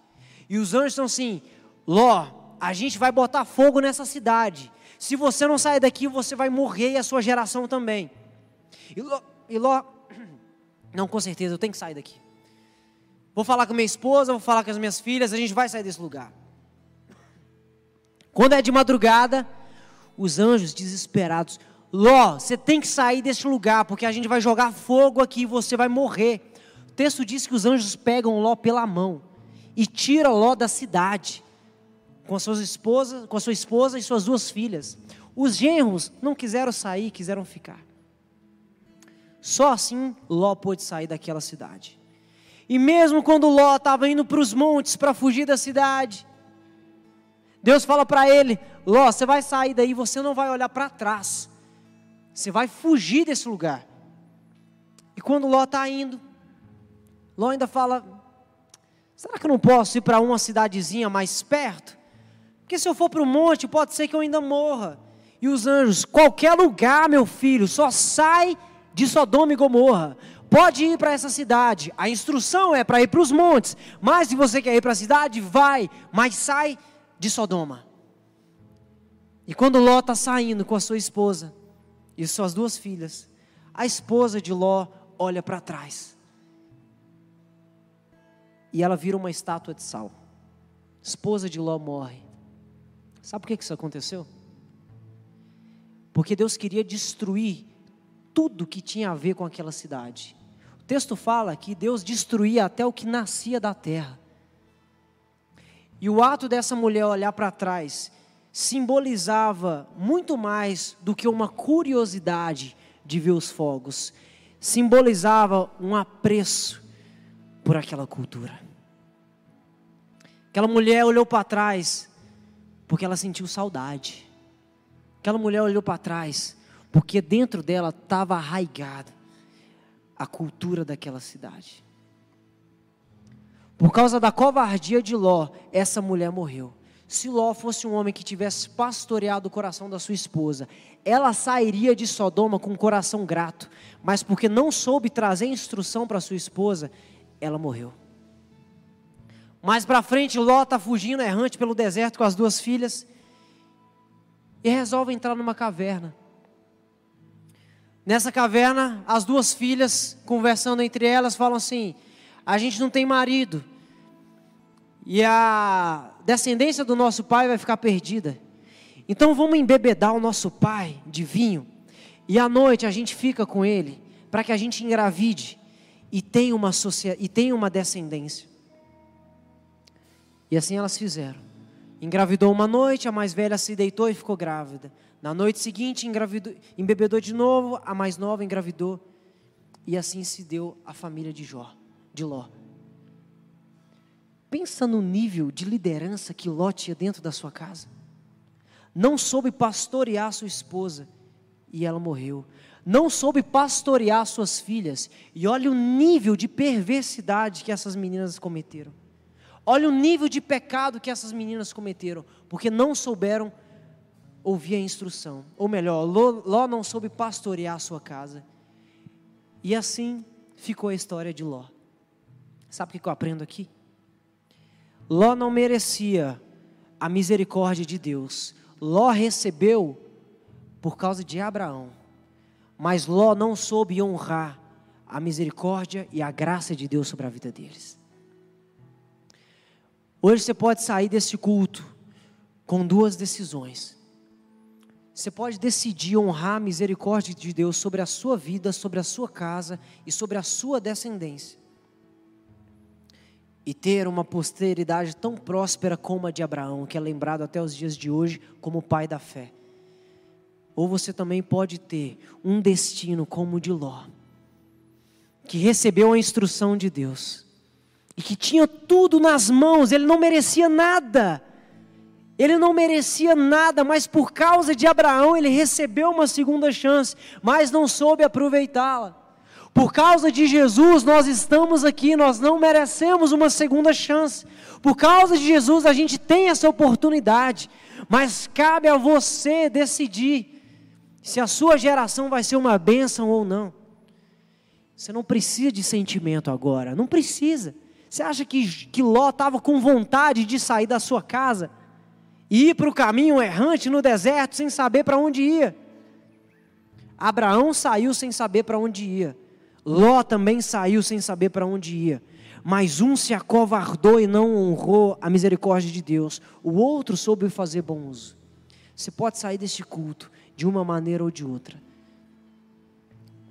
E os anjos estão assim: Ló, a gente vai botar fogo nessa cidade. Se você não sair daqui, você vai morrer e a sua geração também. E Ló, e Ló não, com certeza, eu tenho que sair daqui. Vou falar com minha esposa, vou falar com as minhas filhas, a gente vai sair desse lugar. Quando é de madrugada, os anjos desesperados Ló, você tem que sair desse lugar, porque a gente vai jogar fogo aqui e você vai morrer. O texto diz que os anjos pegam Ló pela mão e tira Ló da cidade, com a sua esposa, com a sua esposa e suas duas filhas. Os genros não quiseram sair, quiseram ficar. Só assim Ló pôde sair daquela cidade. E mesmo quando Ló estava indo para os montes para fugir da cidade, Deus fala para ele: Ló, você vai sair daí, você não vai olhar para trás, você vai fugir desse lugar. E quando Ló está indo, Ló ainda fala: será que eu não posso ir para uma cidadezinha mais perto? Porque se eu for para o monte, pode ser que eu ainda morra. E os anjos, qualquer lugar, meu filho, só sai de Sodoma e Gomorra. Pode ir para essa cidade. A instrução é para ir para os montes. Mas se você quer ir para a cidade, vai. Mas sai de Sodoma. E quando Ló está saindo com a sua esposa e suas duas filhas, a esposa de Ló olha para trás. E ela vira uma estátua de sal. esposa de Ló morre. Sabe por que isso aconteceu? Porque Deus queria destruir tudo que tinha a ver com aquela cidade. O texto fala que Deus destruía até o que nascia da terra. E o ato dessa mulher olhar para trás simbolizava muito mais do que uma curiosidade de ver os fogos, simbolizava um apreço por aquela cultura. Aquela mulher olhou para trás porque ela sentiu saudade. Aquela mulher olhou para trás porque dentro dela estava arraigada a cultura daquela cidade. Por causa da covardia de Ló, essa mulher morreu. Se Ló fosse um homem que tivesse pastoreado o coração da sua esposa, ela sairia de Sodoma com um coração grato, mas porque não soube trazer instrução para sua esposa, ela morreu. Mais para frente, Ló está fugindo errante pelo deserto com as duas filhas e resolve entrar numa caverna. Nessa caverna, as duas filhas, conversando entre elas, falam assim: a gente não tem marido, e a descendência do nosso pai vai ficar perdida. Então vamos embebedar o nosso pai de vinho, e à noite a gente fica com ele, para que a gente engravide e tenha uma, e tenha uma descendência. E assim elas fizeram. Engravidou uma noite, a mais velha se deitou e ficou grávida. Na noite seguinte, engravidou, embebedou de novo, a mais nova engravidou. E assim se deu a família de Jó, de Ló. Pensa no nível de liderança que Ló tinha dentro da sua casa. Não soube pastorear sua esposa e ela morreu. Não soube pastorear suas filhas. E olha o nível de perversidade que essas meninas cometeram. Olha o nível de pecado que essas meninas cometeram, porque não souberam ouvir a instrução. Ou melhor, Ló, não soube pastorear a sua casa. E assim ficou a história de Ló. Sabe o que eu aprendo aqui? Ló não merecia a misericórdia de Deus. Ló recebeu por causa de Abraão. Mas Ló não soube honrar a misericórdia e a graça de Deus sobre a vida deles. Hoje você pode sair desse culto com duas decisões. Você pode decidir honrar a misericórdia de Deus sobre a sua vida, sobre a sua casa e sobre a sua descendência. E ter uma posteridade tão próspera como a de Abraão, que é lembrado até os dias de hoje como o pai da fé. Ou você também pode ter um destino como o de Ló, que recebeu a instrução de Deus e que tinha tudo nas mãos, ele não merecia nada ele não merecia nada, mas por causa de Abraão ele recebeu uma segunda chance, mas não soube aproveitá-la. Por causa de Jesus nós estamos aqui, nós não merecemos uma segunda chance. Por causa de Jesus a gente tem essa oportunidade, mas cabe a você decidir se a sua geração vai ser uma bênção ou não. Você não precisa de sentimento agora, não precisa. Você acha que, que Ló estava com vontade de sair da sua casa? e ir para o caminho errante no deserto sem saber para onde ia. Abraão saiu sem saber para onde ia. Ló também saiu sem saber para onde ia. Mas um se acovardou e não honrou a misericórdia de Deus. O outro soube fazer bom uso. Você pode sair deste culto de uma maneira ou de outra.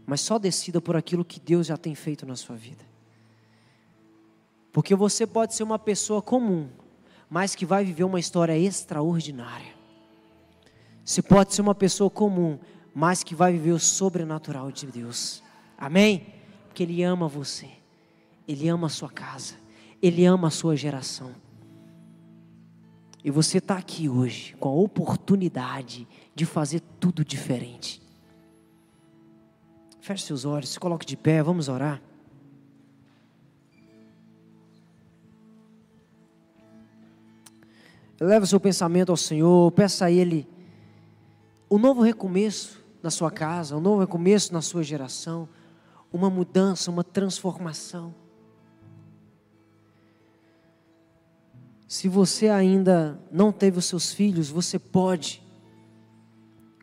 Mas só decida por aquilo que Deus já tem feito na sua vida. Porque você pode ser uma pessoa comum, mas que vai viver uma história extraordinária. Você pode ser uma pessoa comum, mas que vai viver o sobrenatural de Deus. Amém? Porque Ele ama você, Ele ama a sua casa, Ele ama a sua geração. E você está aqui hoje com a oportunidade de fazer tudo diferente. Feche seus olhos, se coloque de pé, vamos orar. Leva seu pensamento ao Senhor, peça a Ele um novo recomeço na sua casa, um novo recomeço na sua geração, uma mudança, uma transformação. Se você ainda não teve os seus filhos, você pode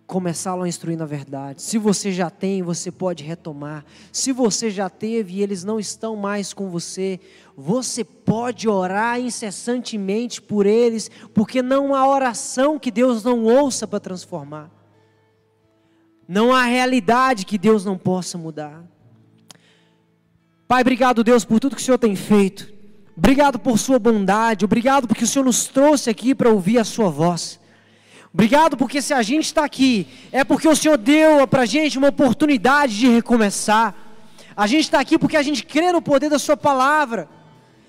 começá-lo a instruir na verdade. Se você já tem, você pode retomar. Se você já teve e eles não estão mais com você, você pode orar incessantemente por eles, porque não há oração que Deus não ouça para transformar. Não há realidade que Deus não possa mudar. Pai, obrigado, Deus, por tudo que o Senhor tem feito. Obrigado por Sua bondade. Obrigado porque o Senhor nos trouxe aqui para ouvir a Sua voz. Obrigado porque se a gente está aqui, é porque o Senhor deu para a gente uma oportunidade de recomeçar. A gente está aqui porque a gente crê no poder da Sua palavra.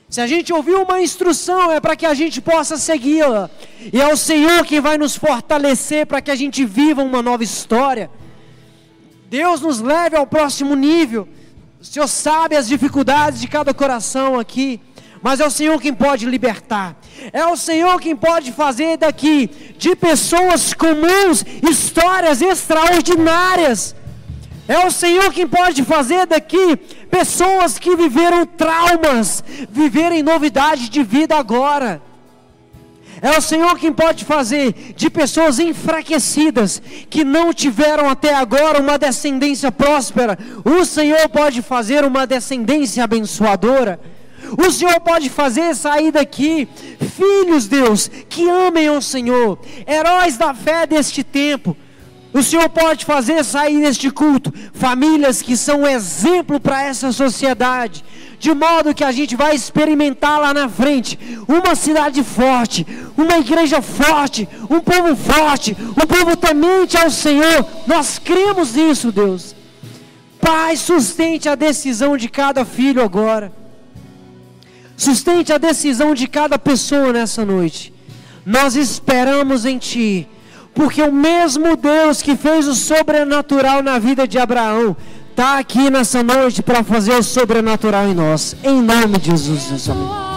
Se a gente ouviu uma instrução, é para que a gente possa segui-la. E é o Senhor quem vai nos fortalecer para que a gente viva uma nova história. Deus nos leve ao próximo nível. O Senhor sabe as dificuldades de cada coração aqui mas é o Senhor quem pode libertar. É o Senhor quem pode fazer daqui de pessoas comuns histórias extraordinárias. É o Senhor quem pode fazer daqui pessoas que viveram traumas, viverem novidade de vida agora. É o Senhor quem pode fazer de pessoas enfraquecidas, que não tiveram até agora uma descendência próspera, o Senhor pode fazer uma descendência abençoadora. O Senhor pode fazer sair daqui filhos, Deus, que amem ao Senhor, heróis da fé deste tempo. O Senhor pode fazer sair deste culto famílias que são exemplo para essa sociedade, de modo que a gente vai experimentar lá na frente uma cidade forte, uma igreja forte, um povo forte, um povo temente ao Senhor. Nós cremos nisso, Deus. Pai, sustente a decisão de cada filho agora. Sustente a decisão de cada pessoa nessa noite. Nós esperamos em Ti, porque o mesmo Deus que fez o sobrenatural na vida de Abraão, está aqui nessa noite para fazer o sobrenatural em nós. Em nome de Jesus, Deus. Amém.